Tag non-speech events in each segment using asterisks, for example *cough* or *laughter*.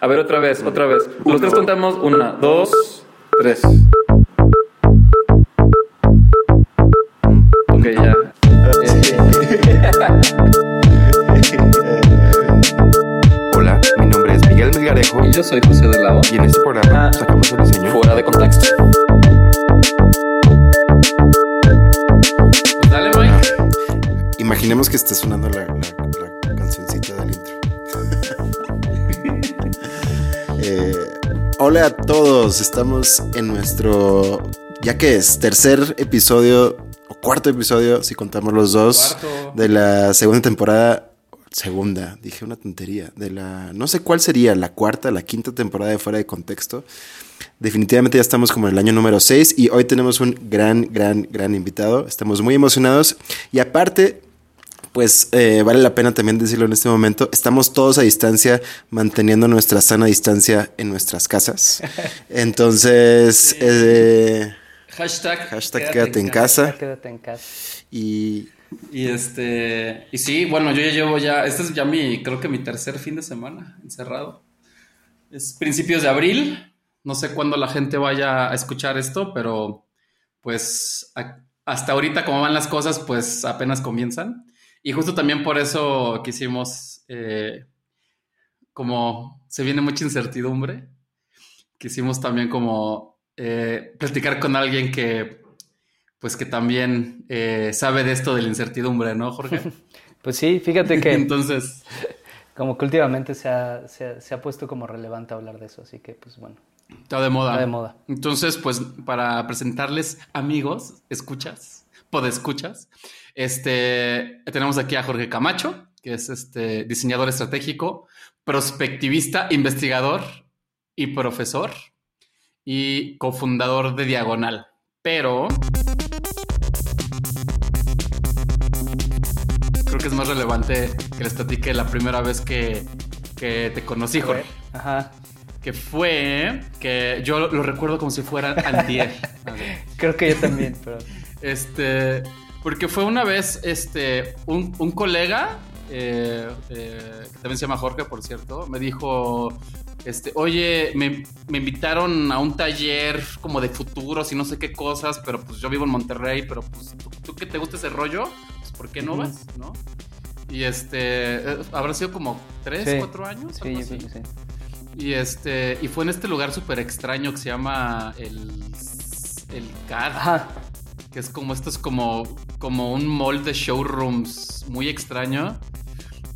A ver, otra vez, otra vez. Los tres contamos. Una, dos, tres. Ok, ya. *laughs* Hola, mi nombre es Miguel Melgarejo Y yo soy José de Lavo. y en este programa Ah. sacamos el diseño. Fuera de contexto. Pues dale, Mike. Imaginemos que esté sonando hola a todos, estamos en nuestro, ya que es tercer episodio o cuarto episodio, si contamos los dos, Cuarto. de la segunda temporada. Segunda, dije una tontería. De la. No sé cuál sería, la cuarta, la quinta temporada de Fuera de Contexto. Definitivamente ya estamos como en el año número 6 y hoy tenemos un gran, gran, gran invitado. Estamos muy emocionados y aparte, pues eh, vale la pena también decirlo en este momento, estamos todos a distancia manteniendo nuestra sana distancia en nuestras casas. *laughs* Entonces, eh, Hashtag. hashtag quédate en casa Quédate en casa. y Y este. Y sí, bueno, yo ya llevo ya. Este es ya mi. Creo que mi tercer fin de semana encerrado. Es principios de abril. No sé cuándo la gente vaya a escuchar esto, pero pues a- hasta ahorita, como van las cosas, pues apenas comienzan. Y justo también por eso quisimos. eh, como se viene mucha incertidumbre, quisimos también como eh, platicar con alguien que pues que también eh, sabe de esto de la incertidumbre, ¿no, Jorge? *laughs* Pues sí, fíjate que *laughs* Entonces, como que últimamente se ha, se, ha, se ha puesto como relevante hablar de eso, así que pues bueno, está de moda. está de moda. Entonces, pues para presentarles amigos, escuchas, podescuchas, este, tenemos aquí a Jorge Camacho, que es este diseñador estratégico, prospectivista, investigador y profesor y cofundador de Diagonal. Pero creo que es más relevante que les platique la primera vez que, que te conocí, Jorge. Ajá. Que fue que yo lo, recuerdo como si fuera antier. *laughs* Creo que yo también, pero Este, porque fue una vez este, un, un colega, eh, eh, que también se llama Jorge, por cierto, me dijo, este, oye, me, me invitaron a un taller como de futuros y no sé qué cosas, pero pues yo vivo en Monterrey, pero pues tú, tú que te gusta ese rollo, pues ¿por qué no vas? ¿No? Y este, eh, habrá sido como tres, Sí. cuatro años. sí, algo yo así. creo que sí. Y este, y fue en este lugar súper extraño que se llama el, el CAD, Ajá. Que es como, esto es como, como un mall de showrooms muy extraño.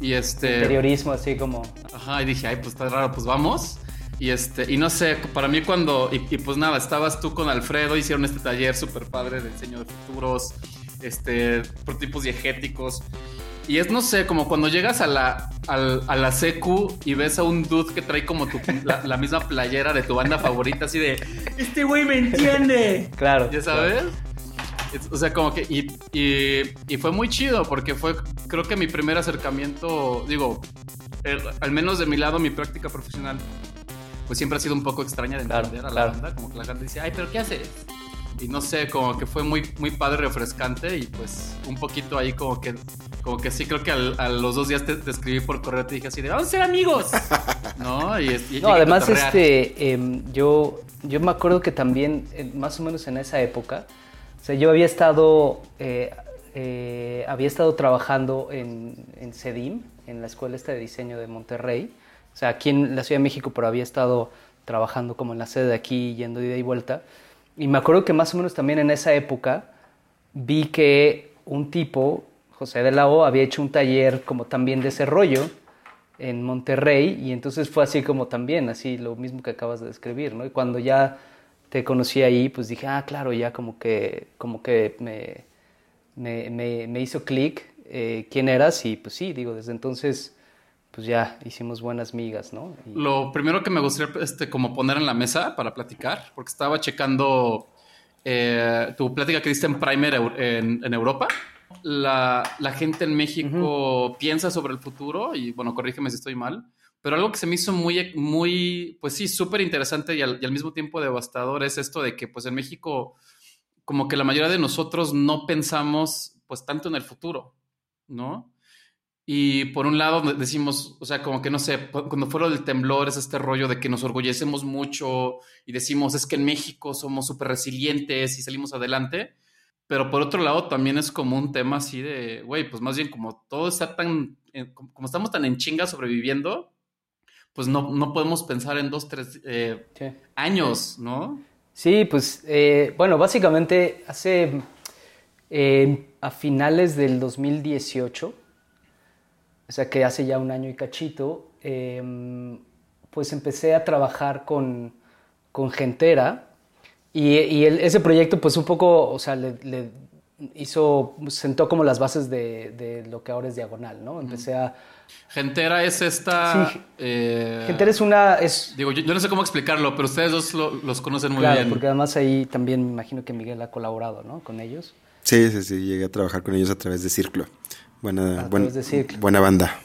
Y este, Interiorismo así como ajá, y dije, ay, pues está raro, pues vamos. Y este, y no sé, para mí cuando, y, y pues nada, estabas tú con Alfredo, hicieron este taller súper padre de diseño de futuros, este, prototipos diegéticos. Y es, no sé, como cuando llegas a la, a la secu y ves a un dude que trae como tu, la, la misma playera de tu banda favorita, así de, este güey me entiende. *laughs* Claro. ¿Ya sabes? Es- O sea, como que. Y, y- y fue muy chido porque fue, creo que mi primer acercamiento, digo, el- al menos de mi lado, mi práctica profesional, pues siempre ha sido un poco extraña de Claro, entender a la claro. banda. Como que la gente dice, ay, pero ¿qué haces? Y no sé, como que fue muy, muy padre, refrescante y pues un poquito ahí como que, como que sí, creo que al- a los dos días te, te escribí por correo, te dije así de, vamos a ser amigos. *laughs* ¿No? Y, y No, además, este, em, yo, yo me acuerdo que también, eh, más o menos en esa época, o sea, yo había estado, eh, eh, había estado trabajando en, en CEDIM, en la Escuela esta de Diseño de Monterrey, o sea, aquí en la Ciudad de México, pero había estado trabajando como en la sede de aquí, yendo de ida y vuelta. Y me acuerdo que más o menos también en esa época vi que un tipo, José de la O, había hecho un taller como también de ese rollo en Monterrey y entonces fue así como también, así lo mismo que acabas de describir, ¿no? Y cuando ya te conocí ahí, pues dije, ah, claro, ya como que, como que me, me, me- me hizo clic eh, quién eras y pues sí, digo, desde entonces pues ya hicimos buenas migas, ¿no? Y- Lo primero que me gustaría este, como poner en la mesa para platicar, porque estaba checando eh, tu plática que diste en Primer en, en Europa. La, la gente en México piensa sobre el futuro y, bueno, corrígeme si estoy mal, pero algo que se me hizo muy, muy pues sí, súper interesante y al, mismo tiempo devastador es esto de que, pues en México, como que la mayoría de nosotros no pensamos, pues tanto en el futuro, ¿no? Y por un lado decimos, o sea, como que no sé, cuando fue lo del temblor es este rollo de que nos orgullecemos mucho y decimos, es que en México somos súper resilientes y salimos adelante. Pero por otro lado también es como un tema así de, güey, pues más bien como todo está tan, eh, como estamos tan en chinga sobreviviendo, pues no, no podemos pensar en dos, tres eh, años, ¿no? Sí, pues eh, bueno, básicamente hace, a finales del 2018, o sea que hace ya un año y cachito, em, pues empecé a trabajar con, con Gentera y, ese proyecto pues un poco, o sea, le, hizo, sentó como las bases de, lo que ahora es Diagonal, ¿no? Empecé a... Gentera es esta... Sí, eh, Gentera es una... Es, digo, yo, no sé cómo explicarlo, pero ustedes dos los conocen muy claro, bien. porque además ahí también me imagino que Miguel ha colaborado, ¿no? Con ellos. Sí, sí, sí, llegué a trabajar con ellos a través de Círculo. Buena, buena banda.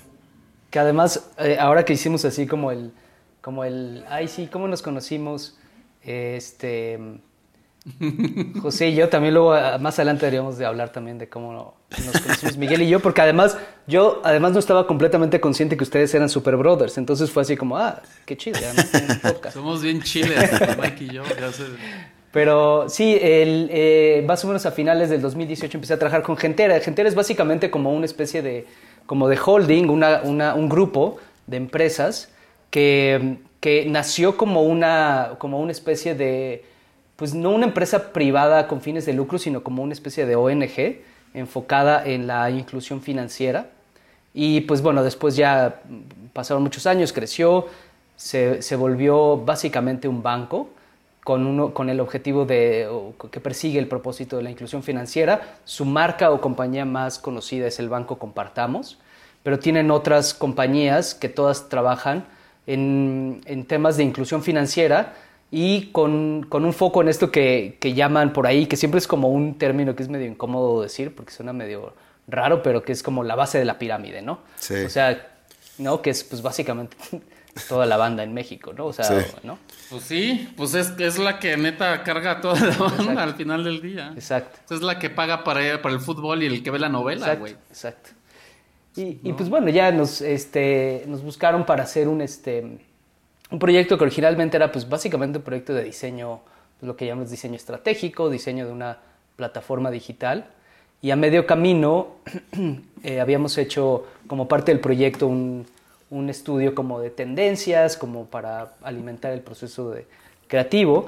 Que además, eh, ahora que hicimos así como el, como el, ay sí, ¿cómo nos conocimos? Este, *laughs* José y yo también luego ah, más adelante deberíamos de hablar también de cómo nos conocimos Miguel y yo, porque además yo además no estaba completamente consciente que ustedes eran super brothers, entonces fue así como, ah, qué chido, Somos bien chiles, *laughs* Mike y yo, ya. Pero sí, el, eh, más o menos a finales del 2018 empecé a trabajar con Gentera. Gentera es básicamente como una especie de, como de holding, una, una, un grupo de empresas que, que nació como una, como una especie de, pues no una empresa privada con fines de lucro, sino como una especie de ONG enfocada en la inclusión financiera. Y pues bueno, después ya pasaron muchos años, creció, se, se volvió básicamente un banco con, uno, con el objetivo de, que persigue el propósito de la inclusión financiera. Su marca o compañía más conocida es el Banco Compartamos, pero tienen otras compañías que todas trabajan en, en temas de inclusión financiera y con, con, un foco en esto que, que, llaman por ahí, que siempre es como un término que es medio incómodo decir porque suena medio raro, pero que es como la base de la pirámide, ¿no? Sí. O sea, ¿no? Que es pues básicamente *laughs* toda la banda en México, ¿no? O sea, ¿no? Pues sí, pues es, es la que neta carga toda la banda al final del día. Exacto. Es la que paga para, para el fútbol y el que ve la novela, güey. Exacto. Y, y, pues bueno, ya nos, este, nos buscaron para hacer un, este, un proyecto que originalmente era pues básicamente un proyecto de diseño, lo que llamamos diseño estratégico, diseño de una plataforma digital. Y a medio camino *clears throat* eh, habíamos hecho como parte del proyecto un, un estudio como de tendencias, como para alimentar el proceso de creativo.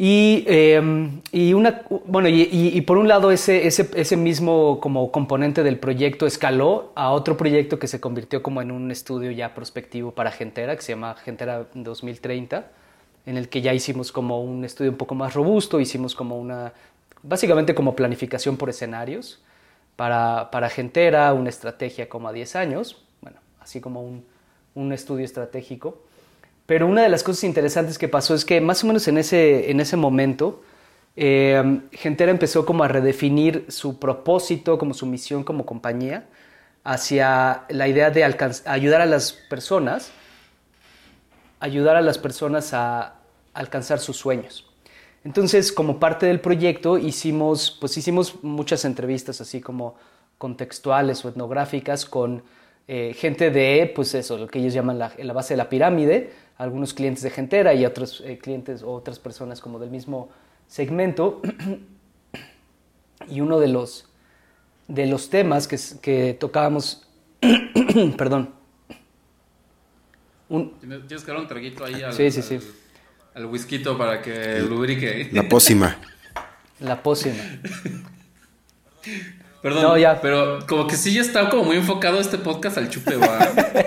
Y, em, y una, bueno, y, por un lado ese, ese, ese, mismo como componente del proyecto escaló a otro proyecto que se convirtió como en un estudio ya prospectivo para Gentera, que se llama Gentera 2030, en el que ya hicimos como un estudio un poco más robusto, hicimos como una, básicamente como planificación por escenarios para, para Gentera, una estrategia como a 10 años, así como un, un estudio estratégico. Pero una de las cosas interesantes que pasó es que más o menos en ese, en ese momento, eh, Gentera empezó como a redefinir su propósito, como su misión como compañía, hacia la idea de ayudar a las personas, ayudar a las personas a alcanzar sus sueños. Entonces, como parte del proyecto, hicimos, pues hicimos muchas entrevistas así como contextuales o etnográficas con eh, gente de, pues eso, lo que ellos llaman la, la, base de la pirámide, algunos clientes de Gentera y otros eh, clientes o otras personas como del mismo segmento. *clears throat* y uno de los, de los temas que, que tocábamos, *clears throat* perdón. Tienes que dar un traguito ahí al, sí, sí, sí. al, whisky para que lubrique. La pócima. La pócima. *laughs* Perdón, ya. pero como que sí ya está como muy enfocado este podcast al chupe, ¿va?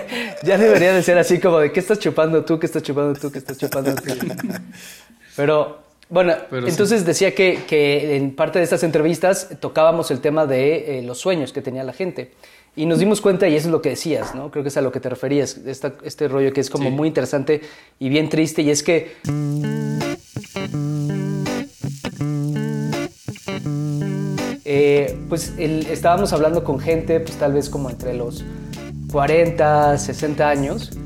*laughs* ya debería de ser así como de ¿qué estás chupando tú? ¿Qué estás chupando tú? ¿Qué estás chupando tú? *laughs* pero bueno, entonces decía que, que, en parte de estas entrevistas tocábamos el tema de eh, los sueños que tenía la gente. Y nos dimos cuenta, y eso es lo que decías, ¿no? Creo que es a lo que te referías, esta, este rollo que es como muy interesante y bien triste, y es que... Eh, pues estábamos hablando con gente, pues tal vez como entre los 40, 60 años,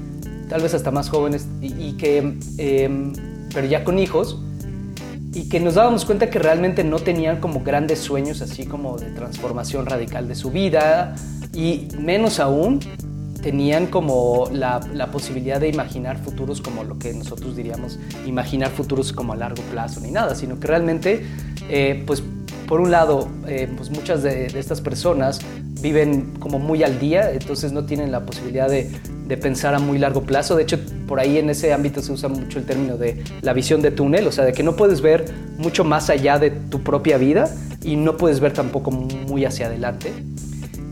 tal vez hasta más jóvenes, y, que, em, pero ya con hijos, y que nos dábamos cuenta que realmente no tenían como grandes sueños así como de transformación radical de su vida y menos aún tenían como la, posibilidad de imaginar futuros como lo que nosotros diríamos imaginar futuros como a largo plazo ni nada, sino que realmente eh, pues por un lado eh, pues muchas de, estas personas viven como muy al día, entonces no tienen la posibilidad de, de, pensar a muy largo plazo. De hecho, por ahí en ese ámbito se usa mucho el término de la visión de túnel, o sea, de que no puedes ver mucho más allá de tu propia vida y no puedes ver tampoco muy hacia adelante.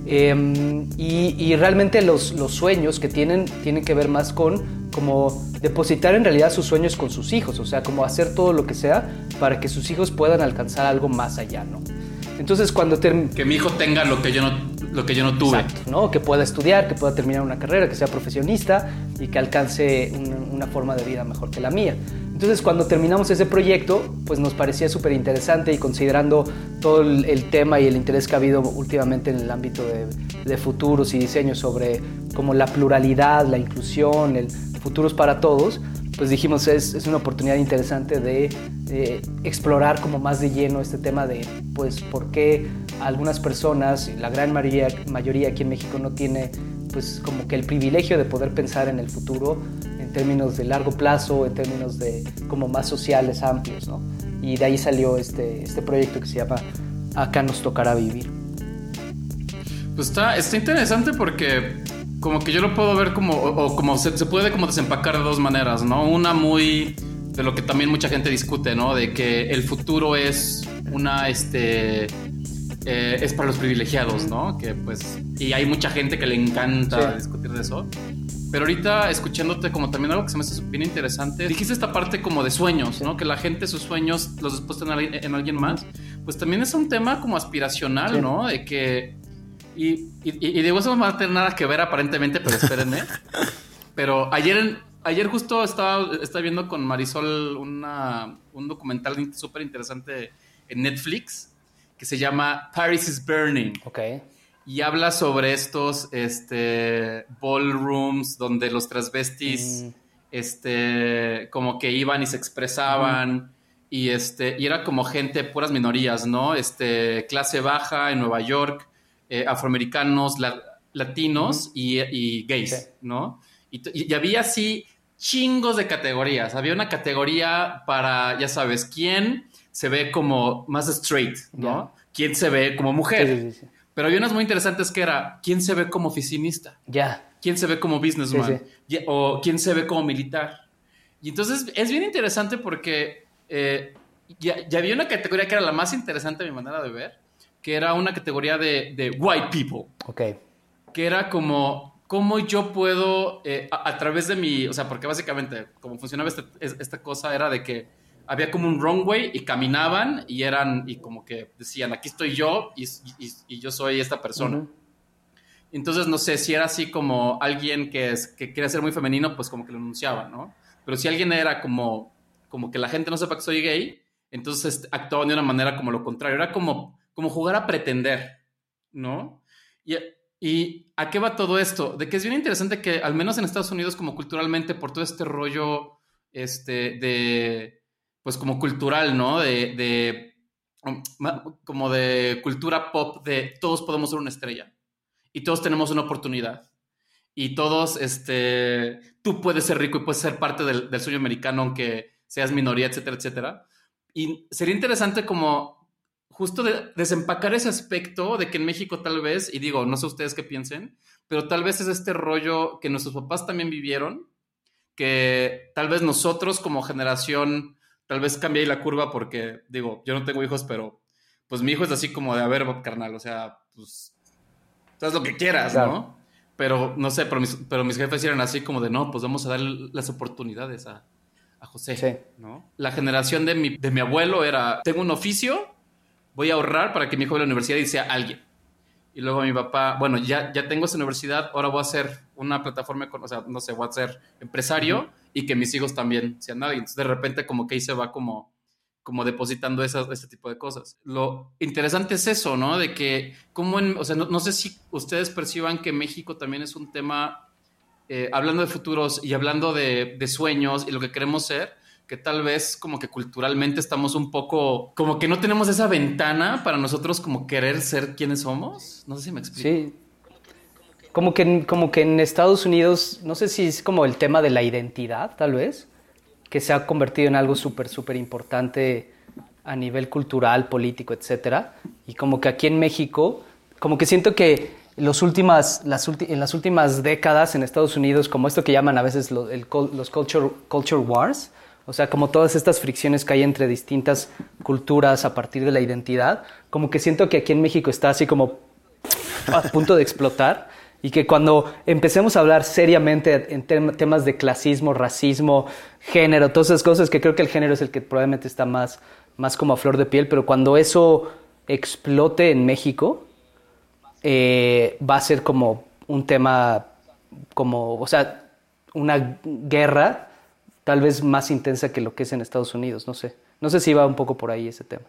Eh, y, y, realmente los, los, sueños que tienen tienen que ver más con como depositar en realidad sus sueños con sus hijos, o sea, como hacer todo lo que sea para que sus hijos puedan alcanzar algo más allá, ¿no? Entonces cuando que mi hijo tenga lo que yo no lo que yo no tuve, Exacto, ¿no? Que pueda estudiar, que pueda terminar una carrera, que sea profesionista y que alcance una, una forma de vida mejor que la mía. Entonces cuando terminamos ese proyecto, pues nos parecía súper interesante y considerando todo el, el, tema y el interés que ha habido últimamente en el ámbito de, de futuros y diseños sobre como la pluralidad, la inclusión, el futuros para todos, pues dijimos es, es una oportunidad interesante de, de, explorar como más de lleno este tema de pues por qué algunas personas, la gran mayoría, mayoría aquí en México no tiene pues como que el privilegio de poder pensar en el futuro en términos de largo plazo, en términos de como más sociales amplios, ¿no? Y de ahí salió este, este proyecto que se llama Acá nos tocará vivir. Pues está, está interesante porque como que yo lo puedo ver como, o, o como se, se, puede como desempacar de dos maneras, ¿no? Una muy de lo que también mucha gente discute, ¿no? De que el futuro es una, este, eh, es para los privilegiados, ¿no? Que pues, y hay mucha gente que le encanta sí. discutir de eso. Pero ahorita escuchándote como también algo que se me hace bien interesante, dijiste esta parte como de sueños, ¿no? Que la gente sus sueños los deposita en, en alguien más. Pues también es un tema como aspiracional, sí. ¿no? De que... Y, y, y digo, eso no va a tener nada que ver aparentemente, pero espérenme. *laughs* pero ayer, ayer justo estaba, estaba viendo con Marisol una, un documental súper interesante en Netflix que se llama Paris is Burning. Okay y habla sobre estos este, ballrooms donde los transvestis mm. este, como que iban y se expresaban mm. y, este, y era como gente, puras minorías, ¿no? Este, clase baja en Nueva York, eh, afroamericanos, la, latinos y, y, gays, sí. ¿no? Y, y, había así chingos de categorías. Había una categoría para, ya sabes, quién se ve como más straight, ¿no? Yeah. ¿Quién se ve como mujer? Sí, sí, sí. Pero había unas muy interesantes que era quién se ve como oficinista, ya, quién se ve como businessman, o quién se ve como militar. Y entonces es bien interesante porque eh, ya, ya, había una categoría que era la más interesante a mi manera de ver, que era una categoría de, de white people. Ok. Que era como cómo yo puedo, eh, a, a, través de mi, o sea, porque básicamente como funcionaba esta, esta cosa era de que había como un runway y caminaban y eran, y como que decían, aquí estoy yo y, y, y yo soy esta persona. Uh -huh. Entonces, no sé, si era así como alguien que, es, que quiere ser muy femenino, pues como que lo anunciaban, ¿no? Pero si alguien era como, como que la gente no sepa que soy gay, entonces actuaban de una manera como lo contrario. Era como, como jugar a pretender, ¿no? Y, ¿Y a qué va todo esto? De que es bien interesante que, al menos en Estados Unidos, como culturalmente, por todo este rollo este, de pues como cultural, ¿no? De, de, como de cultura pop, de todos podemos ser una estrella y todos tenemos una oportunidad. Y todos, este, tú puedes ser rico y puedes ser parte del, del sueño americano, aunque seas minoría, etcétera, etcétera. Y sería interesante como justo de, desempacar ese aspecto de que en México tal vez, y digo, no sé ustedes qué piensen, pero tal vez es este rollo que nuestros papás también vivieron, que tal vez nosotros como generación tal vez cambié la curva porque, digo, yo no tengo hijos, pero pues mi hijo es así como de, a ver, carnal, o sea, pues, haz lo que quieras, claro. ¿no? Pero, no sé, pero mis, pero mis jefes eran así como de, no, pues vamos a dar las oportunidades a, a José, sí. ¿no? La generación de mi, de mi abuelo era, tengo un oficio, voy a ahorrar para que mi hijo vaya a la universidad y sea alguien. Y luego mi papá, bueno, ya, ya tengo esa universidad, ahora voy a hacer una plataforma, con, o sea, no sé, voy a ser empresario. Uh -huh y que mis hijos también sean nadie. Entonces, de repente, como que ahí se va como, como depositando esas, ese tipo de cosas. Lo interesante es eso, ¿no? De que, como en, o sea, no, no sé si ustedes perciban que México también es un tema, eh, hablando de futuros y hablando de, de, sueños y lo que queremos ser, que tal vez como que culturalmente estamos un poco, como que no tenemos esa ventana para nosotros como querer ser quienes somos. No sé si me explico. Sí. Como que, como que en Estados Unidos, no sé si es como el tema de la identidad, tal vez, que se ha convertido en algo súper, súper importante a nivel cultural, político, etcétera. Y como que aquí en México, como que siento que los últimas, las en las últimas décadas en Estados Unidos, como esto que llaman a veces los, los culture, culture wars, o sea, como todas estas fricciones que hay entre distintas culturas a partir de la identidad, como que siento que aquí en México está así como a punto de explotar y que cuando empecemos a hablar seriamente en temas de clasismo, racismo, género, todas esas cosas, que creo que el género es el que probablemente está más, más como a flor de piel, pero cuando eso explote en México, eh, va a ser como un tema, como, o sea, una guerra tal vez más intensa que lo que es en Estados Unidos, no sé. No sé si va un poco por ahí ese tema.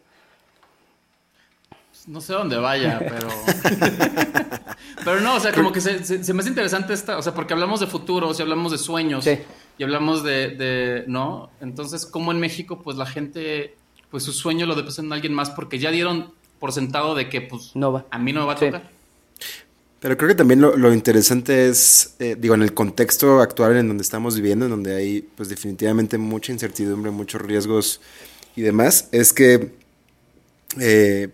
No sé dónde vaya, pero... *laughs* pero no, o sea, como que se, me hace interesante esta, o sea, porque hablamos de futuros y hablamos de sueños y hablamos de, ¿no? Entonces, como en México, pues la gente, pues su sueño lo depositan en alguien más porque ya dieron por sentado de que, pues, no va. a mí no me va a tocar. Pero creo que también lo, interesante es, eh, digo, en el contexto actual en donde estamos viviendo, en donde hay pues definitivamente mucha incertidumbre, muchos riesgos y demás, es que eh,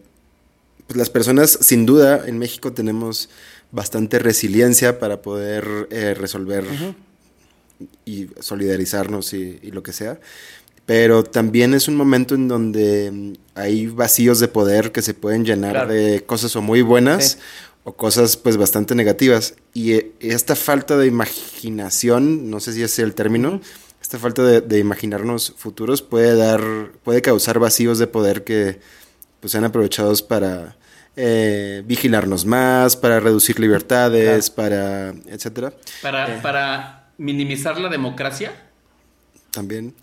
pues las personas, sin duda, en México tenemos bastante resiliencia para poder eh, resolver y solidarizarnos y, lo que sea. Pero también es un momento en donde hay vacíos de poder que se pueden llenar de cosas o muy buenas o cosas pues bastante negativas. Y eh, esta falta de imaginación, no sé si es el término, esta falta de, imaginarnos futuros puede dar, puede causar vacíos de poder que pues sean aprovechados para eh, vigilarnos más, para reducir libertades, para etcétera. Para, eh, para minimizar la democracia. También.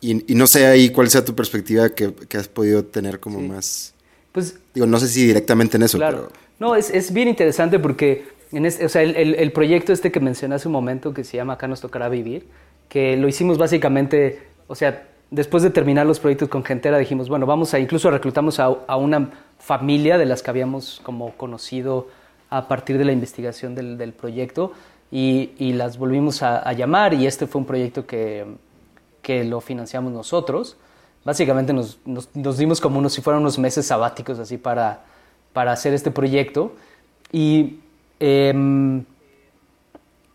y, no sé ahí cuál sea tu perspectiva que, has podido tener como más pues, Digo, no sé si directamente en eso, claro. No, es, es, bien interesante porque en o sea, el, el, proyecto este que mencioné hace un momento, que se llama Acá nos tocará vivir, que lo hicimos básicamente, o sea, después de terminar los proyectos con Gentera, dijimos, bueno, vamos a, incluso reclutamos a, a una familia de las que habíamos como conocido a partir de la investigación del, del proyecto y, y, las volvimos a, a, llamar y este fue un proyecto que, que lo financiamos nosotros básicamente nos, nos, dimos como unos, si fueran unos meses sabáticos así para, para hacer este proyecto. Y, em,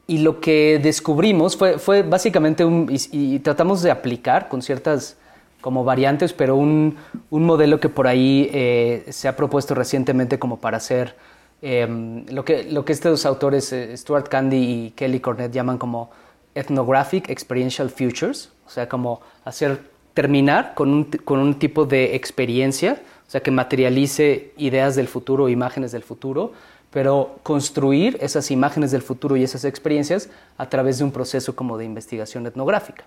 y lo que descubrimos fue, fue básicamente y, tratamos de aplicar con ciertas como variantes, pero un, un modelo que por ahí eh, se ha propuesto recientemente como para hacer em, lo, que, lo que estos autores, eh, Stuart Candy y Kelly Cornett, llaman como ethnographic experiential futures, o sea, como hacer terminar con un, con un tipo de experiencia, o sea, que materialice ideas del futuro, imágenes del futuro, pero construir esas imágenes del futuro y esas experiencias a través de un proceso como de investigación etnográfica.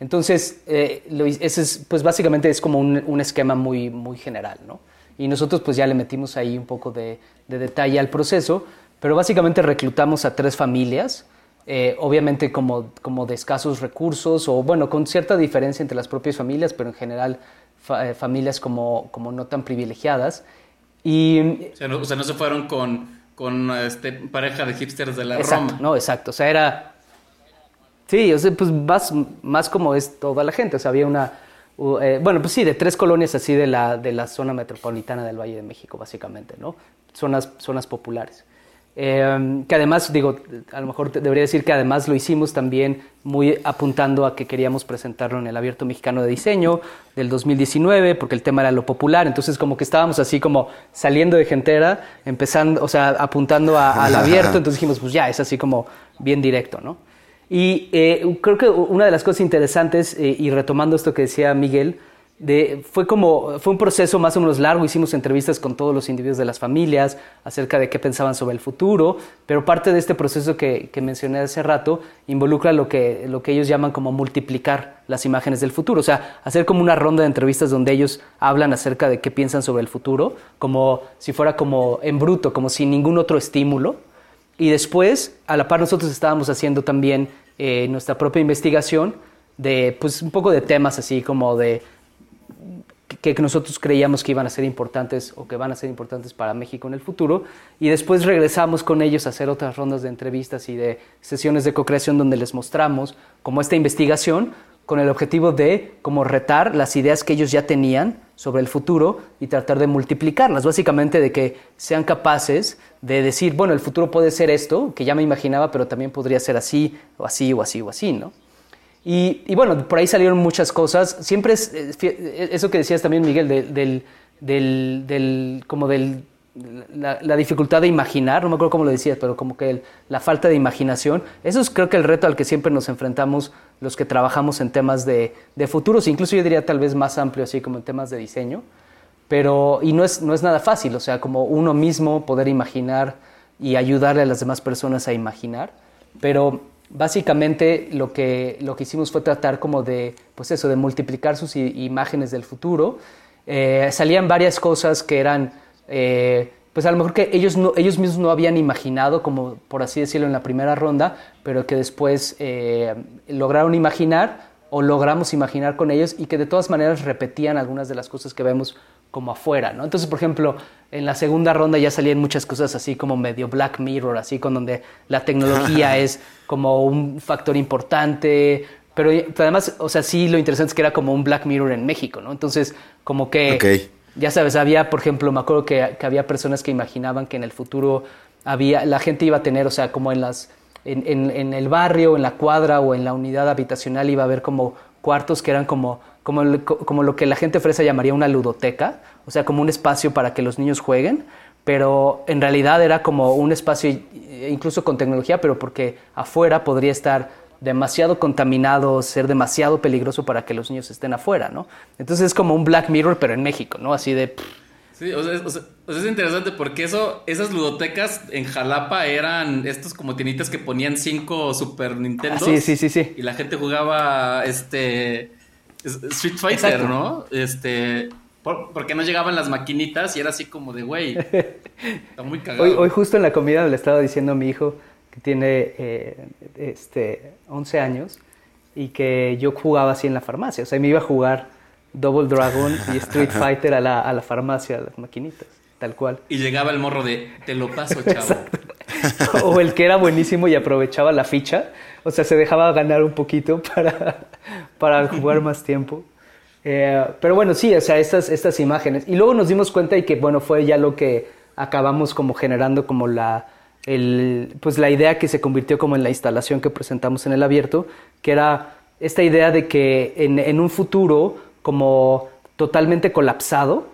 Entonces, eh, ese es, pues básicamente es como un, un, esquema muy, muy general, ¿no? Y nosotros pues ya le metimos ahí un poco de, de detalle al proceso, pero básicamente reclutamos a tres familias eh, obviamente como, como de escasos recursos o bueno, con cierta diferencia entre las propias familias, pero en general eh, familias como, como no tan privilegiadas. Y, o, sea, no, se fueron con, con este, pareja de hipsters de la exacto, No, exacto, o sea, era... Sí, o sea, pues más, más como es toda la gente, o sea, había una... Eh, bueno, pues sí, de tres colonias así de la, de la zona metropolitana del Valle de México, básicamente, ¿no? Zonas, zonas populares. Em, que además, digo, a lo mejor debería decir que además lo hicimos también muy apuntando a que queríamos presentarlo en el Abierto Mexicano de Diseño del 2019, porque el tema era lo popular, entonces como que estábamos así como saliendo de gentera, empezando, o sea, apuntando al abierto, entonces dijimos, pues ya, es así como bien directo, ¿no? Y eh, creo que una de las cosas interesantes, eh, y retomando esto que decía Miguel, fue como, fue un proceso más o menos largo, hicimos entrevistas con todos los individuos de las familias acerca de qué pensaban sobre el futuro, pero parte de este proceso que, mencioné hace rato involucra lo que, lo que ellos llaman como multiplicar las imágenes del futuro, o sea, hacer como una ronda de entrevistas donde ellos hablan acerca de qué piensan sobre el futuro, como si fuera como en bruto, como sin ningún otro estímulo, y después, a la par nosotros estábamos haciendo también eh, nuestra propia investigación, de, pues un poco de temas así como de que nosotros creíamos que iban a ser importantes o que van a ser importantes para México en el futuro. Y después regresamos con ellos a hacer otras rondas de entrevistas y de sesiones de co-creación donde les mostramos como esta investigación con el objetivo de como retar las ideas que ellos ya tenían sobre el futuro y tratar de multiplicarlas, básicamente de que sean capaces de decir, bueno, el futuro puede ser esto, que ya me imaginaba, pero también podría ser así, o así, o así, o así, ¿no? Y, bueno, por ahí salieron muchas cosas. Siempre es, eso que decías también, Miguel, del, del, como del, la, dificultad de imaginar, no me acuerdo cómo lo decías, pero como que la falta de imaginación. Eso es creo que el reto al que siempre nos enfrentamos los que trabajamos en temas de, de futuros, incluso yo diría tal vez más amplio, así como en temas de diseño. Pero, y no es, no es nada fácil, o sea, como uno mismo poder imaginar y ayudarle a las demás personas a imaginar. Pero básicamente lo que, lo que hicimos fue tratar como de, pues eso, de multiplicar sus imágenes del futuro. Eh, salían varias cosas que eran, eh, pues a lo mejor que ellos, no, ellos mismos no habían imaginado, como por así decirlo en la primera ronda, pero que después eh, lograron imaginar o logramos imaginar con ellos y que de todas maneras repetían algunas de las cosas que vemos como afuera, ¿no? Entonces, por ejemplo, en la segunda ronda ya salían muchas cosas así como medio Black Mirror, así con donde la tecnología *laughs* es como un factor importante, pero, además, o sea, sí lo interesante es que era como un Black Mirror en México, ¿no? Entonces, como que, ya sabes, había, por ejemplo, me acuerdo que, había personas que imaginaban que en el futuro había, la gente iba a tener, o sea, como en las, en, en el barrio, en la cuadra o en la unidad habitacional iba a haber como cuartos que eran como como, como lo que la gente fresa llamaría una ludoteca, o sea, como un espacio para que los niños jueguen, pero en realidad era como un espacio incluso con tecnología, pero porque afuera podría estar demasiado contaminado, ser demasiado peligroso para que los niños estén afuera, ¿no? Entonces es como un Black Mirror, pero en México, ¿no? Así de... Sí, o sea, es interesante porque eso, esas ludotecas en Jalapa eran estos como tienitas que ponían cinco Super Nintendo. sí, sí, sí, sí. Y la gente jugaba este Street Fighter, ¿no? Este, porque no llegaban las maquinitas y era así como de, güey, *laughs* está muy cagado. Hoy, justo en la comida le estaba diciendo a mi hijo que tiene eh, este, 11 años y que yo jugaba así en la farmacia. O sea, me iba a jugar Double Dragon y Street *laughs* Fighter a la, a la farmacia, a las maquinitas, tal cual. Y llegaba el morro de, te lo paso, chavo. o el que era buenísimo y aprovechaba la ficha. O sea, se dejaba ganar un poquito *laughs* para, para jugar más tiempo. Eh, pero bueno, sí, o sea, estas, estas imágenes. Y luego nos dimos cuenta y que, bueno, fue ya lo que acabamos como generando como la, el, pues la idea que se convirtió como en la instalación que presentamos en el abierto, que era esta idea de que en, en un futuro como totalmente colapsado,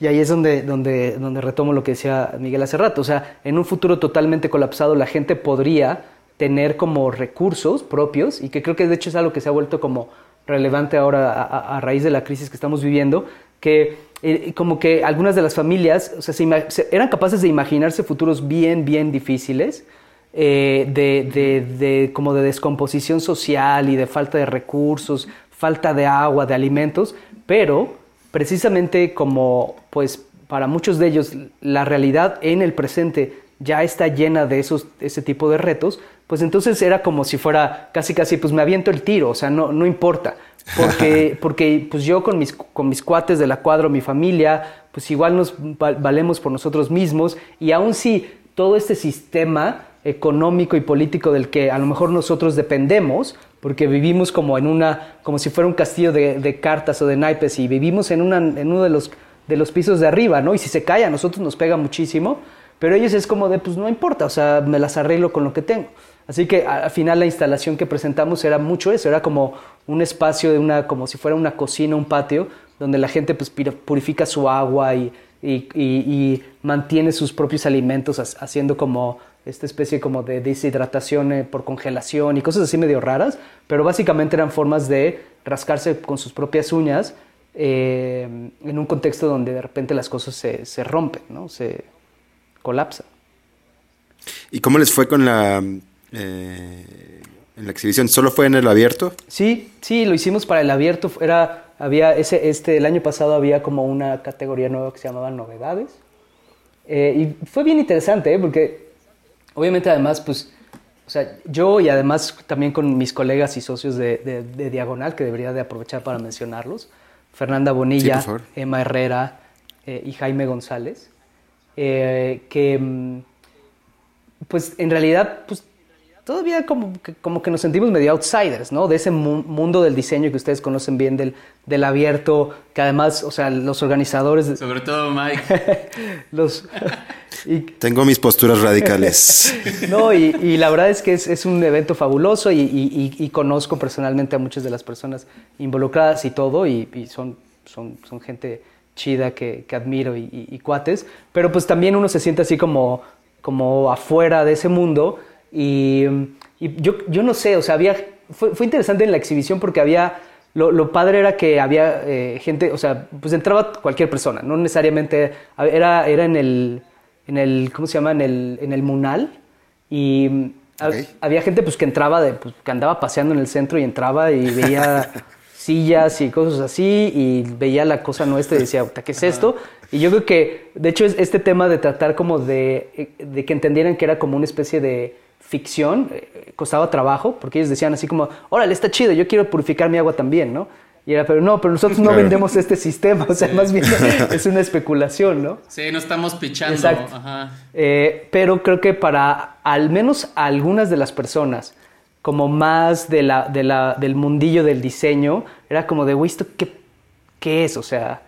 y ahí es donde, donde, donde retomo lo que decía Miguel hace rato. O sea, en un futuro totalmente colapsado la gente podría tener como recursos propios y que creo que de hecho es algo que se ha vuelto como relevante ahora a, raíz de la crisis que estamos viviendo, que eh, como que algunas de las familias o sea, se, eran capaces de imaginarse futuros bien, bien difíciles, eh, de, de, de, como de descomposición social y de falta de recursos, falta de agua, de alimentos, pero precisamente como pues para muchos de ellos la realidad en el presente ya está llena de esos, ese tipo de retos, pues entonces era como si fuera casi casi, pues me aviento el tiro, o sea, no, no importa, porque, *laughs* porque pues yo con mis, con mis cuates de la cuadra, mi familia, pues igual nos valemos por nosotros mismos y aún si todo este sistema económico y político del que a lo mejor nosotros dependemos, porque vivimos como en una, como si fuera un castillo de, cartas o de naipes y vivimos en, una, en uno de los, de los pisos de arriba, ¿no? Y si se cae a nosotros nos pega muchísimo, pero ellos es como de, pues no importa, o sea, me las arreglo con lo que tengo. Así que al final la instalación que presentamos era mucho eso, era como un espacio de una, como si fuera una cocina, un patio, donde la gente pues purifica su agua y, y, y mantiene sus propios alimentos haciendo como esta especie como de deshidratación eh, por congelación y cosas así medio raras, pero básicamente eran formas de rascarse con sus propias uñas eh, en un contexto donde de repente las cosas se, se rompen, ¿no? se colapsan. ¿Y cómo les fue con la, eh, en la exhibición? ¿Solo fue en el abierto? Sí, sí, lo hicimos para el abierto. Era, había ese, este, el año pasado había como una categoría nueva que se llamaba novedades. y fue bien interesante, porque Obviamente además, pues, o sea, yo y además también con mis colegas y socios de, Diagonal, que debería de aprovechar para mencionarlos, Fernanda Bonilla, Emma Herrera eh, y Jaime González, eh, que mm, pues en realidad pues todavía como que, como que nos sentimos medio outsiders, ¿no? De ese mundo del diseño que ustedes conocen bien, del, del abierto, que además, o sea, los organizadores... Sobre todo Mike. *laughs* los, Tengo mis posturas radicales. *laughs* no, y, la verdad es que es, un evento fabuloso y, conozco personalmente a muchas de las personas involucradas y todo, y, son, son, son gente chida que, que admiro y, cuates, pero pues también uno se siente así como, como afuera de ese mundo y, yo, yo, no sé, o sea, había, fue, fue interesante en la exhibición porque había, lo, lo padre era que había eh, gente, o sea, pues entraba cualquier persona, no necesariamente, era, era en el, en el, ¿cómo se llama? En el, en el Munal y había gente pues que entraba, de, pues, que andaba paseando en el centro y entraba y veía *laughs* sillas y cosas así y veía la cosa nuestra y decía, ¿qué es esto? Y yo creo que, de hecho, este tema de tratar como de, de que entendieran que era como una especie de ficción eh, costaba trabajo, porque ellos decían así como, órale, está chido, yo quiero purificar mi agua también, ¿no? Y era, pero no, pero nosotros no vendemos este sistema, o sea, más bien *laughs* es una especulación, ¿no? Sí, no estamos pichando. Exacto. Eh, pero creo que para al menos algunas de las personas, como más de la, de la, del mundillo del diseño, era como de, güey, qué, qué es? O sea,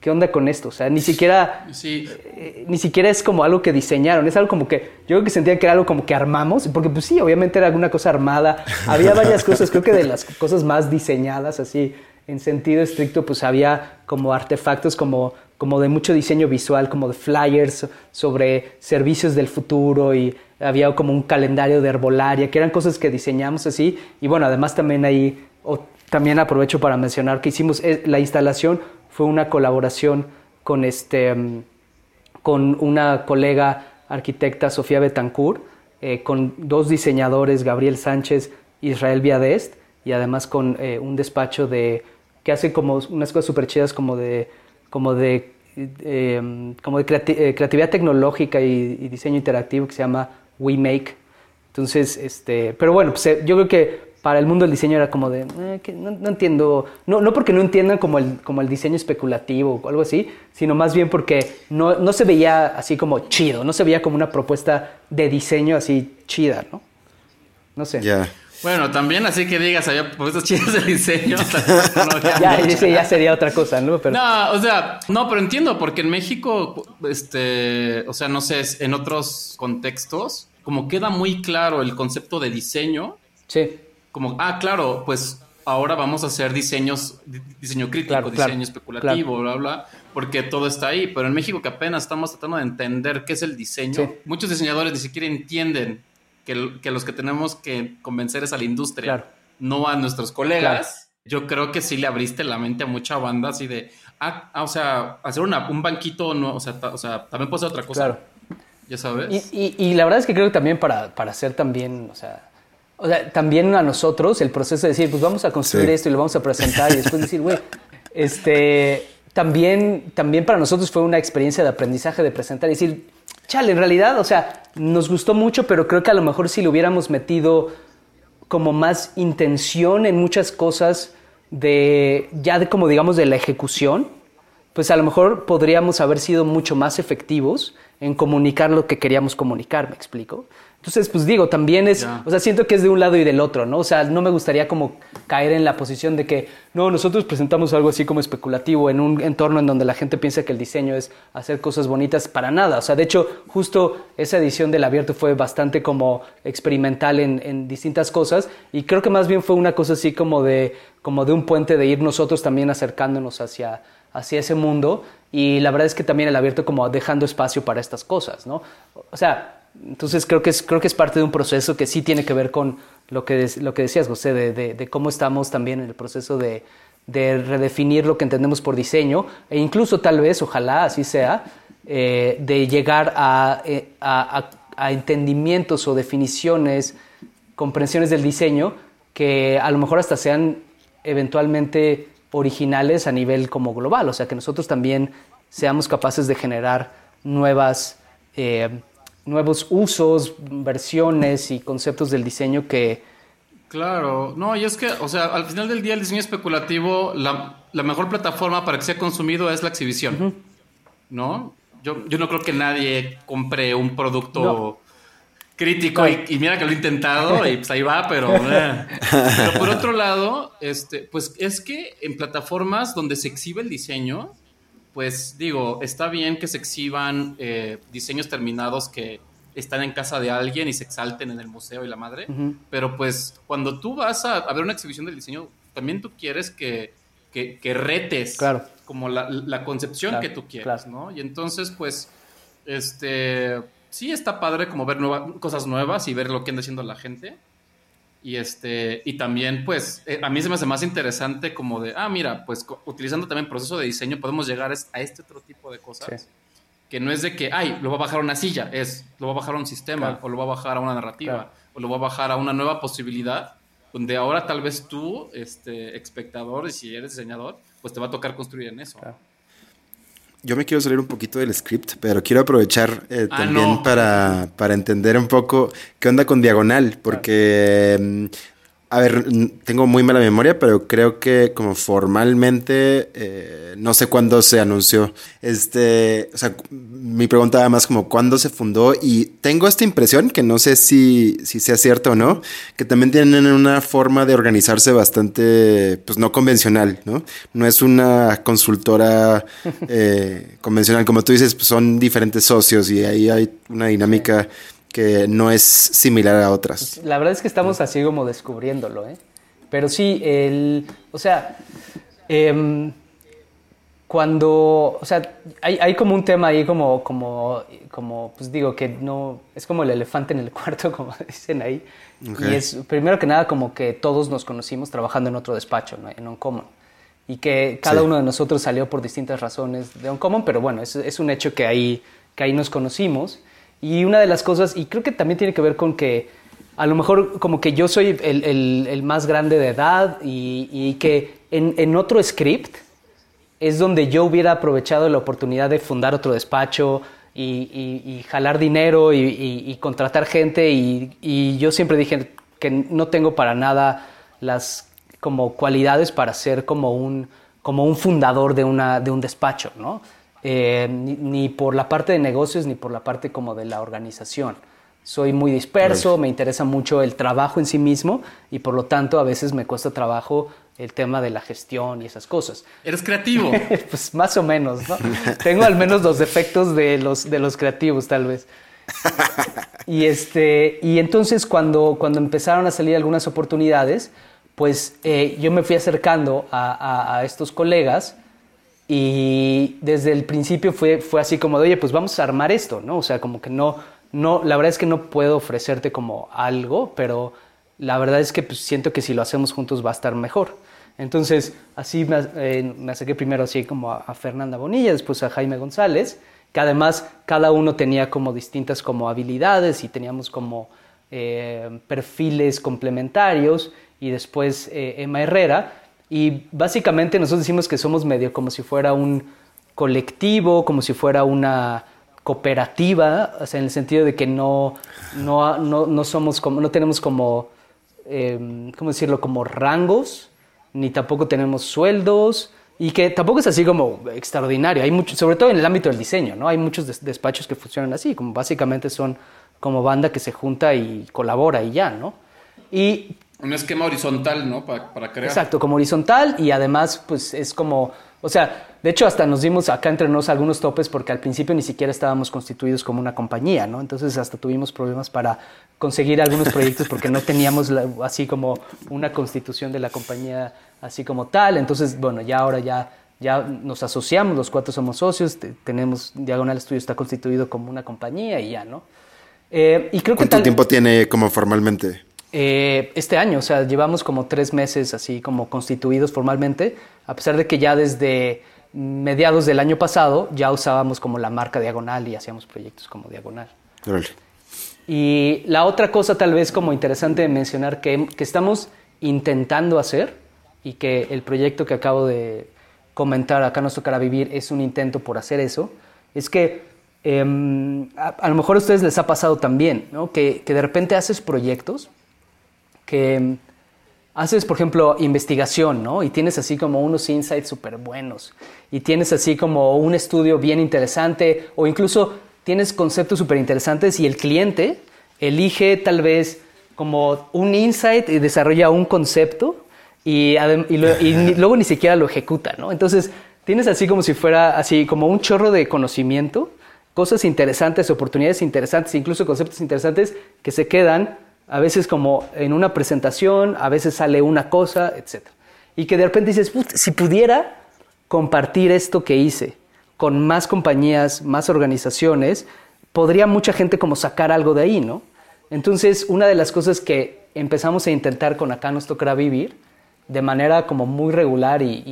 ¿qué onda con esto? O sea, ni siquiera, eh, ni siquiera es como algo que diseñaron, es algo como que, yo creo que sentía que era algo como que armamos, porque pues sí, obviamente era alguna cosa armada, *laughs* había varias cosas, creo que de las cosas más diseñadas así, en sentido estricto, pues había como artefactos como, como de mucho diseño visual, como de flyers sobre servicios del futuro y había como un calendario de herbolaria, que eran cosas que diseñamos así, y bueno, además también ahí, también aprovecho para mencionar que hicimos eh, la instalación fue una colaboración con, este, mm, con una colega arquitecta, Sofía Betancourt, eh, con dos diseñadores, Gabriel Sánchez, Israel Viadest, y además con eh, un despacho de que hace como unas cosas súper chidas como de como de em, como de eh, creatividad tecnológica y, diseño interactivo que se llama WeMake. Entonces, este, pero bueno, pues, yo creo que para el mundo del diseño era como de, eh, que no, entiendo, no, no porque no entiendan como el, como el diseño especulativo o algo así, sino más bien porque no, no se veía así como chido, no se veía como una propuesta de diseño así chida, ¿no? No sé. Ya. Bueno, también así que digas, había propuestas chidas de diseño. *laughs* ya, ya sería otra cosa, ¿no? No, o sea, no, pero entiendo, porque en México, este, o sea, no sé, en otros contextos, como queda muy claro el concepto de diseño. Sí como, ah, claro, pues ahora vamos a hacer diseños, diseño crítico, diseño especulativo, bla, bla, porque todo está ahí. Pero en México que apenas estamos tratando de entender qué es el diseño, muchos diseñadores ni siquiera entienden que, que, los que tenemos que convencer es a la industria, no a nuestros colegas. Yo creo que sí le abriste la mente a mucha banda así de, ah, ah o sea, hacer una, un banquito, no, o sea, o sea, también puede ser otra cosa. Claro. Ya sabes. Y, y, y, la verdad es que creo que también para, para hacer también, o sea, o sea, también a nosotros el proceso de decir, pues vamos a construir esto y lo vamos a presentar y *laughs* después decir, güey, este, también, también para nosotros fue una experiencia de aprendizaje de presentar y decir, chale, en realidad, o sea, nos gustó mucho, pero creo que a lo mejor si le hubiéramos metido como más intención en muchas cosas de, ya de como digamos de la ejecución, pues a lo mejor podríamos haber sido mucho más efectivos en comunicar lo que queríamos comunicar, ¿me explico? Entonces, pues digo, también es, o sea, siento que es de un lado y del otro, ¿no? O sea, no me gustaría como caer en la posición de que, no, nosotros presentamos algo así como especulativo en un entorno en donde la gente piensa que el diseño es hacer cosas bonitas para nada. O sea, de hecho, justo esa edición del abierto fue bastante como experimental en, en distintas cosas y creo que más bien fue una cosa así como de, como de un puente de ir nosotros también acercándonos hacia, hacia ese mundo y la verdad es que también el abierto como dejando espacio para estas cosas, ¿no? O sea, entonces creo que, es, creo que es parte de un proceso que sí tiene que ver con lo que, lo que decías, José, de, cómo estamos también en el proceso de, redefinir lo que entendemos por diseño e incluso tal vez, ojalá así sea, eh, de llegar eh, a, a, entendimientos o definiciones, comprensiones del diseño que a lo mejor hasta sean eventualmente originales a nivel como global, o sea, que nosotros también seamos capaces de generar nuevas... Eh, nuevos usos, versiones y conceptos del diseño que... Claro, no, y es que, o sea, al final del día el diseño especulativo, la, mejor plataforma para que sea consumido es la exhibición, ¿no? Yo, yo no creo que nadie compre un producto crítico y, mira que lo he intentado *laughs* y pues ahí va, pero, *laughs* eh. pero por otro lado, este, pues es que en plataformas donde se exhibe el diseño, pues digo, está bien que se exhiban eh, diseños terminados que están en casa de alguien y se exalten en el museo y la madre, pero pues cuando tú vas a, ver una exhibición del diseño, también tú quieres que, que, retes como la, concepción que tú quieres, ¿no? Y entonces, pues, este, sí está padre como ver cosas nuevas y ver lo que anda haciendo la gente, y este, y también, pues, eh, a mí se me hace más interesante como de, ah, mira, pues utilizando también proceso de diseño podemos llegar a este otro tipo de cosas. Que no es de que, ay, lo va a bajar a una silla, es, lo va a bajar a un sistema, o lo va a bajar a una narrativa, o lo va a bajar a una nueva posibilidad, donde ahora tal vez tú, este, espectador, y si eres diseñador, pues te va a tocar construir en eso. Yo me quiero salir un poquito del script, pero quiero aprovechar eh, ah, también para, para, entender un poco qué onda con Diagonal, porque mm, a ver, tengo muy mala memoria, pero creo que como formalmente, eh, no sé cuándo se anunció. Este, o sea, mi pregunta más como cuándo se fundó y tengo esta impresión, que no sé si, si sea cierto o no, que también tienen una forma de organizarse bastante, pues no convencional, ¿no? No es una consultora *laughs* eh, convencional, como tú dices, pues son diferentes socios y ahí hay una dinámica que no es similar a otras. La verdad es que estamos así como descubriéndolo, ¿eh? Pero sí, el, o sea, em, cuando, o sea, hay, hay, como un tema ahí como, como, como, pues digo, que no, es como el elefante en el *laughs* cuarto, como dicen ahí. Y es, primero que nada, como que todos nos conocimos trabajando en otro despacho, ¿no? en Uncommon. Y que cada uno de nosotros salió por distintas razones de Uncommon, pero bueno, es, es un hecho que ahí, que ahí nos conocimos. Y una de las cosas, y creo que también tiene que ver con que a lo mejor como que yo soy el, más grande de edad y, que en, otro script es donde yo hubiera aprovechado la oportunidad de fundar otro despacho y, jalar dinero y, contratar gente y, yo siempre dije que no tengo para nada las como cualidades para ser como un, como un fundador de, una, de un despacho, ¿no? Eh, ni, por la parte de negocios ni por la parte como de la organización. Soy muy disperso, me interesa mucho el trabajo en sí mismo y por lo tanto a veces me cuesta trabajo el tema de la gestión y esas cosas. ¿Eres creativo? *laughs* pues más o menos, ¿no? Tengo al menos los defectos de los, de los creativos tal vez. Y, este, y entonces cuando, cuando empezaron a salir algunas oportunidades, pues eh, yo me fui acercando a, a estos colegas y desde el principio fue, fue así como de, oye, pues vamos a armar esto, ¿no? O sea, como que no, no, la verdad es que no puedo ofrecerte como algo, pero la verdad es que pues, siento que si lo hacemos juntos va a estar mejor. Entonces, así me, eh, me acerqué primero así como a, Fernanda Bonilla, después a Jaime González, que además cada uno tenía como distintas como habilidades y teníamos como eh, perfiles complementarios, y después eh, Emma Herrera, y básicamente nosotros decimos que somos medio como si fuera un colectivo, como si fuera una cooperativa, o sea, en el sentido de que no, no, no, no somos como, no tenemos como, eh, ¿cómo decirlo?, como rangos, ni tampoco tenemos sueldos, y que tampoco es así como extraordinario. Hay sobre todo en el ámbito del diseño, ¿no? Hay muchos despachos que funcionan así, como básicamente son como banda que se junta y colabora y ya, ¿no? Y un esquema horizontal, ¿no? Para, para, crear. Exacto, como horizontal y además, pues es como, o sea, de hecho hasta nos dimos acá entre nosotros algunos topes porque al principio ni siquiera estábamos constituidos como una compañía, ¿no? Entonces hasta tuvimos problemas para conseguir algunos proyectos porque no teníamos así como una constitución de la compañía así como tal. Entonces, bueno, ya ahora ya, ya nos asociamos, los cuatro somos socios, tenemos, Diagonal Studio está constituido como una compañía y ya, ¿no? Eh, y creo ¿Cuánto tiempo tiene como formalmente? Eh, este año, o sea, llevamos como tres meses así como constituidos formalmente, a pesar de que ya desde mediados del año pasado ya usábamos como la marca Diagonal y hacíamos proyectos como Diagonal. Y la otra cosa tal vez como interesante de mencionar que, que estamos intentando hacer y que el proyecto que acabo de comentar acá nos tocará vivir es un intento por hacer eso, es que em, a, lo mejor a ustedes les ha pasado también, ¿no? Que, que de repente haces proyectos que haces, por ejemplo, investigación, ¿no? Y tienes así como unos insights súper buenos. Y tienes así como un estudio bien interesante. O incluso tienes conceptos súper interesantes y el cliente elige tal vez como un insight y desarrolla un concepto y, *laughs* luego ni siquiera lo ejecuta, ¿no? Entonces, tienes así como si fuera así como un chorro de conocimiento, cosas interesantes, oportunidades interesantes, incluso conceptos interesantes que se quedan a veces como en una presentación, a veces sale una cosa, etc. Y que de repente dices, si pudiera compartir esto que hice con más compañías, más organizaciones, podría mucha gente como sacar algo de ahí, ¿no? Entonces, una de las cosas que empezamos a intentar con Acá nos tocará vivir, de manera como muy regular y,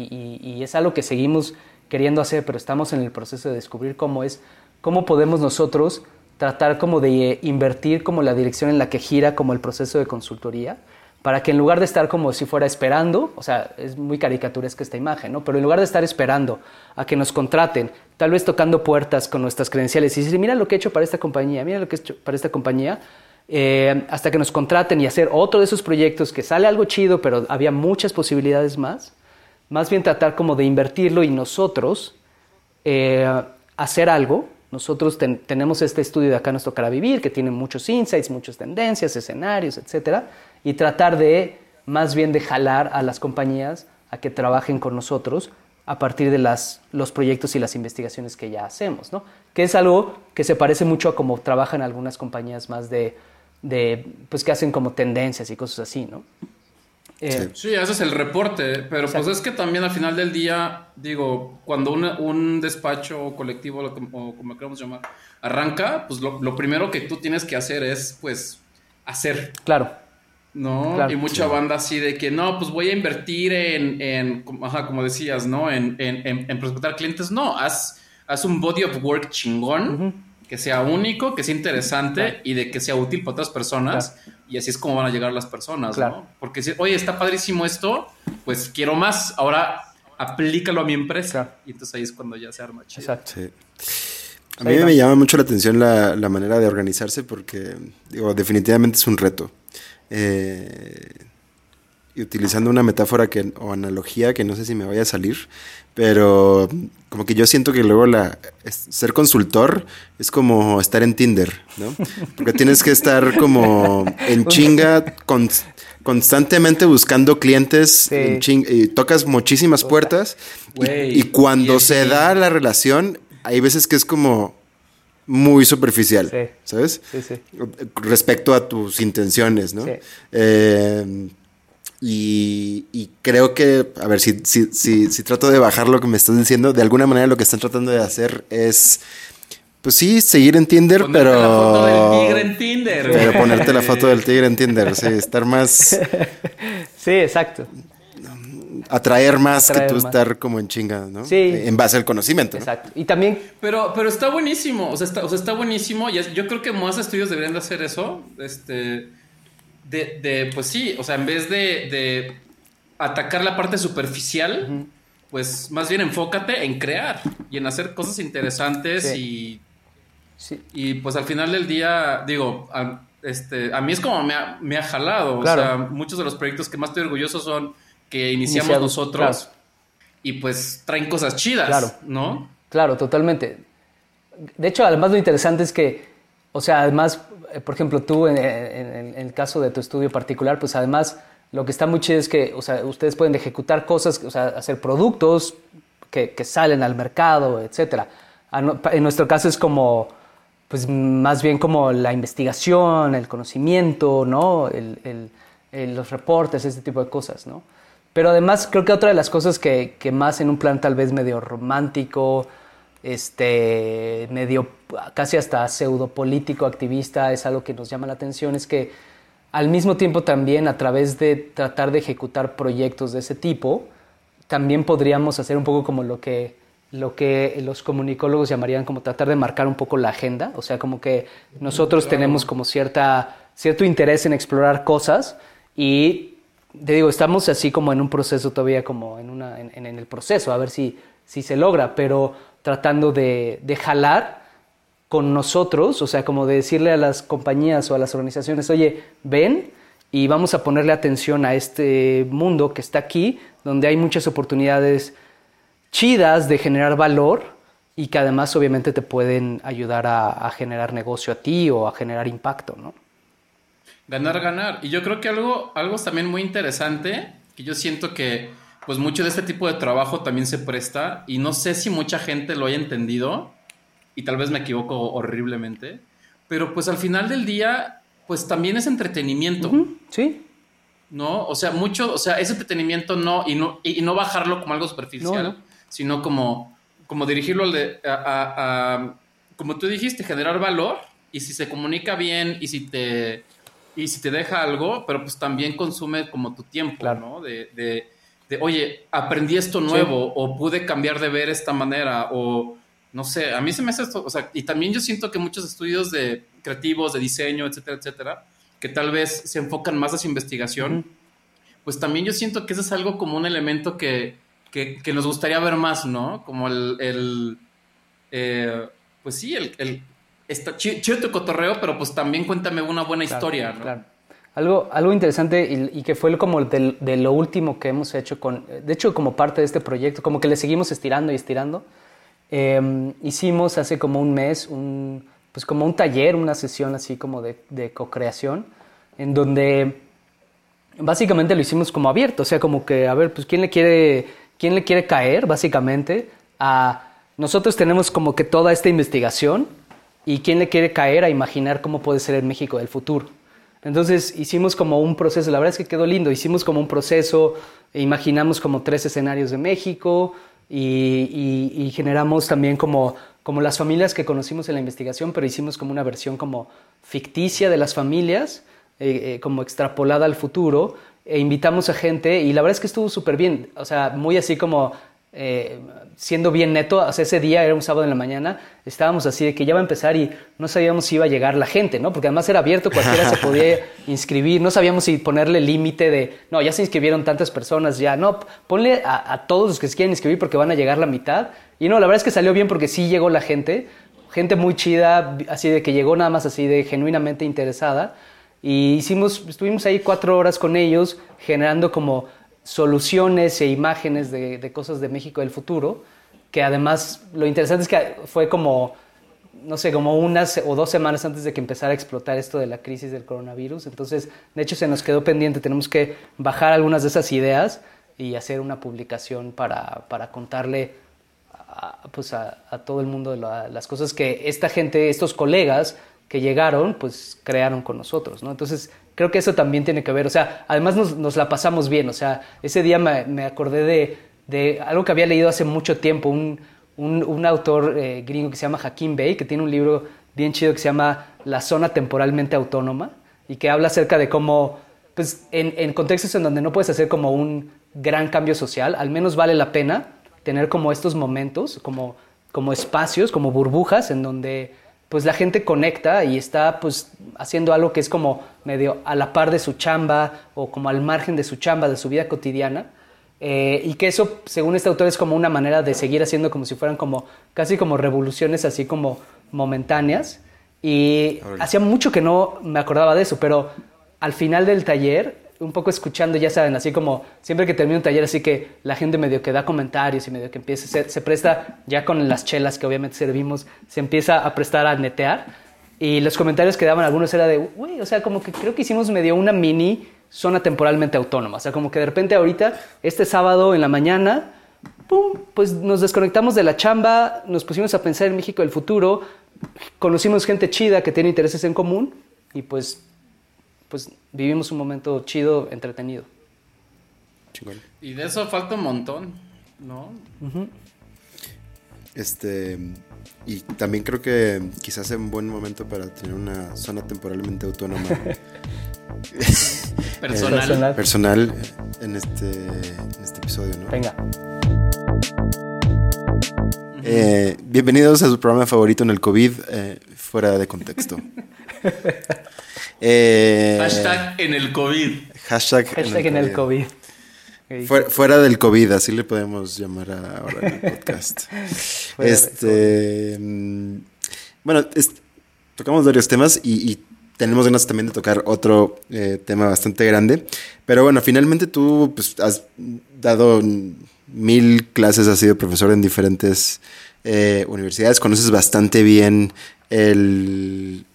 y es algo que seguimos queriendo hacer, pero estamos en el proceso de descubrir cómo es, cómo podemos nosotros tratar como de invertir como la dirección en la que gira como el proceso de consultoría, para que en lugar de estar como si fuera esperando, o sea, es muy caricaturesca esta imagen, ¿no? Pero en lugar de estar esperando a que nos contraten, tal vez tocando puertas con nuestras credenciales y decir, mira lo que he hecho para esta compañía, mira lo que he hecho para esta compañía, eh, hasta que nos contraten y hacer otro de esos proyectos que sale algo chido, pero había muchas posibilidades más, más bien tratar como de invertirlo y nosotros eh, hacer algo nosotros tenemos este estudio de acá nos tocará vivir, que tiene muchos insights, muchas tendencias, escenarios, etcétera, y tratar de más bien de jalar a las compañías a que trabajen con nosotros a partir de las, los proyectos y las investigaciones que ya hacemos, ¿no? Que es algo que se parece mucho a cómo trabajan algunas compañías más de, de pues que hacen como tendencias y cosas así, ¿no? Eh, sí. ese es el reporte, pero pues es que también al final del día, digo, cuando un despacho colectivo, o como queramos llamar, arranca, pues lo, primero que tú tienes que hacer es, pues, hacer. Claro. ¿No? y mucha banda así de que, no, pues voy a invertir en, en ajá, como decías, ¿no? En, en, en, prospectar clientes. No, haz, haz un body of work chingón que sea único, que sea interesante y de que sea útil para otras personas. Y así es como van a llegar las personas, ¿no? Porque si, oye, está padrísimo esto, pues quiero más, ahora aplícalo a mi empresa. Y entonces ahí es cuando ya se arma chido. Exacto. A mí me llama mucho la atención la, la, manera de organizarse porque, digo, definitivamente es un reto. Eh, y utilizando una metáfora que, o analogía que no sé si me vaya a salir, pero como que yo siento que luego la ser consultor es como estar en Tinder, ¿no? Porque tienes que estar como en *laughs* chinga constantemente buscando clientes en y tocas muchísimas puertas y, cuando se da la relación hay veces que es como muy superficial, ¿sabes? Sí, sí. Respecto a tus intenciones, ¿no? Eh, y, creo que, a ver, si, si, si, si, trato de bajar lo que me estás diciendo, de alguna manera lo que están tratando de hacer es, pues sí, seguir en Tinder, pero... la foto del tigre en Tinder. Pero ponerte la foto del tigre en Tinder, sí, estar más... *laughs* Sí, exacto. Atraer más que tú estar como en chinga, ¿no? Sí. En base al conocimiento. Exacto. Y también... Pero, pero está buenísimo, o sea, está, o sea, está buenísimo. Y yo creo que más estudios deberían de hacer eso. Este de, de, pues sí, o sea, en vez de, de atacar la parte superficial, pues más bien enfócate en crear y en hacer cosas interesantes y, y pues al final del día, digo, a, este, a mí es como me ha, me ha jalado, o sea, muchos de los proyectos que más estoy orgulloso son que iniciamos nosotros y pues traen cosas chidas, claro. ¿no? Claro, totalmente. De hecho, además lo interesante es que, o sea, además por ejemplo, tú en, el caso de tu estudio particular, pues además lo que está muy chido es que o sea, ustedes pueden ejecutar cosas, o sea, hacer productos que, salen al mercado, etc. En nuestro caso es como, pues más bien como la investigación, el conocimiento, ¿no? El, los reportes, ese tipo de cosas, ¿no? Pero además creo que otra de las cosas que, que más en un plan tal vez medio romántico, este, medio casi hasta pseudo político, activista, es algo que nos llama la atención, es que al mismo tiempo también a través de tratar de ejecutar proyectos de ese tipo, también podríamos hacer un poco como lo que, lo que los comunicólogos llamarían como tratar de marcar un poco la agenda, o sea, como que nosotros tenemos como cierta, cierto interés en explorar cosas y te digo, estamos así como en un proceso todavía como en, una, en, en el proceso, a ver si, si se logra, pero tratando de, jalar con nosotros, o sea, como de decirle a las compañías o a las organizaciones, oye, ven y vamos a ponerle atención a este mundo que está aquí, donde hay muchas oportunidades chidas de generar valor y que además obviamente te pueden ayudar a, generar negocio a ti o a generar impacto, ¿no? Ganar, ganar. Y yo creo que algo, algo también muy interesante, que yo siento que pues mucho de este tipo de trabajo también se presta y no sé si mucha gente lo haya entendido y tal vez me equivoco horriblemente, pero pues al final del día pues también es entretenimiento. Sí. ¿No? O sea, mucho, o sea, ese entretenimiento no y no y, no bajarlo como algo superficial, sino como como dirigirlo al de, a, como tú dijiste, generar valor y si se comunica bien y si te y si te deja algo, pero pues también consume como tu tiempo, ¿no? de de, oye, aprendí esto nuevo o pude cambiar de ver esta manera o no sé, a mí se me hace esto, o sea, y también yo siento que muchos estudios de creativos, de diseño, etcétera, etcétera, que tal vez se enfocan más a su investigación, pues también yo siento que eso es algo como un elemento que, que, nos gustaría ver más, ¿no? Como el, el eh, pues sí, el, el está chido, tu cotorreo, pero pues también cuéntame una buena historia, ¿no? Claro. Algo, algo interesante y, que fue como de, lo último que hemos hecho con, de hecho como parte de este proyecto, como que le seguimos estirando y estirando. Em, hicimos hace como un mes un, pues como un taller, una sesión así como de, de co-creación, en donde básicamente lo hicimos como abierto, o sea, como que, a ver, pues quién le quiere, quién le quiere caer, básicamente, a nosotros tenemos como que toda esta investigación y quién le quiere caer a imaginar cómo puede ser el México del futuro. Entonces hicimos como un proceso, la verdad es que quedó lindo, hicimos como un proceso, e imaginamos como tres escenarios de México y, generamos también como, como las familias que conocimos en la investigación, pero hicimos como una versión como ficticia de las familias, eh, eh, como extrapolada al futuro, e invitamos a gente y la verdad es que estuvo súper bien, o sea, muy así como eh, siendo bien neto, o ese día era un sábado en la mañana, estábamos así de que ya va a empezar y no sabíamos si iba a llegar la gente, ¿no? Porque además era abierto, cualquiera se podía *laughs* inscribir, no sabíamos si ponerle límite de, no, ya se inscribieron tantas personas, ya, no, ponle a, todos los que se quieren inscribir porque van a llegar la mitad. Y no, la verdad es que salió bien porque sí llegó la gente, gente muy chida, así de que llegó nada más así de genuinamente interesada. Y hicimos, estuvimos ahí cuatro horas con ellos generando como soluciones e imágenes de, cosas de México del futuro, que además lo interesante es que fue como, no sé, como unas o dos semanas antes de que empezara a explotar esto de la crisis del coronavirus. Entonces, de hecho, se nos quedó pendiente, tenemos que bajar algunas de esas ideas y hacer una publicación para, para contarle a, pues a, todo el mundo las cosas que esta gente, estos colegas que llegaron, pues crearon con nosotros, ¿no? Entonces, creo que eso también tiene que ver, o sea, además nos, la pasamos bien, o sea, ese día me, acordé de, de, algo que había leído hace mucho tiempo, un, un, un autor eh, gringo que se llama Hakim Bey, que tiene un libro bien chido que se llama La zona temporalmente autónoma, y que habla acerca de cómo, pues, en, en contextos en donde no puedes hacer como un gran cambio social, al menos vale la pena tener como estos momentos, como, como espacios, como burbujas en donde pues la gente conecta y está pues haciendo algo que es como medio a la par de su chamba o como al margen de su chamba, de su vida cotidiana. Eh, y que eso, según este autor, es como una manera de seguir haciendo como si fueran como casi como revoluciones así como momentáneas. Y hacía mucho que no me acordaba de eso, pero al final del taller un poco escuchando, ya saben, así como siempre que termino un taller, así que la gente medio que da comentarios y medio que empieza, se, se presta ya con las chelas que obviamente servimos, se empieza a prestar a netear. Y los comentarios que daban algunos era de, uy, o sea, como que creo que hicimos medio una mini zona temporalmente autónoma. O sea, como que de repente ahorita, este sábado en la mañana, pum, pues nos desconectamos de la chamba, nos pusimos a pensar en México del futuro, conocimos gente chida que tiene intereses en común y pues pues vivimos un momento chido, entretenido. Y de eso falta un montón, ¿no? Este, y también creo que quizás es un buen momento para tener una zona temporalmente autónoma. *laughs* personal. personal. en este, en este episodio, ¿no? Venga. Eh, bienvenidos a su programa favorito en el COVID, eh, fuera de contexto. *laughs* Eh, hashtag en el COVID. Hashtag, en el COVID. Fuera, del COVID, así le podemos llamar ahora el podcast. *laughs* este, mm, bueno, tocamos varios temas y, tenemos ganas también de tocar otro eh, tema bastante grande. Pero bueno, finalmente tú pues, has dado mil clases, has sido profesor en diferentes eh, universidades, conoces bastante bien el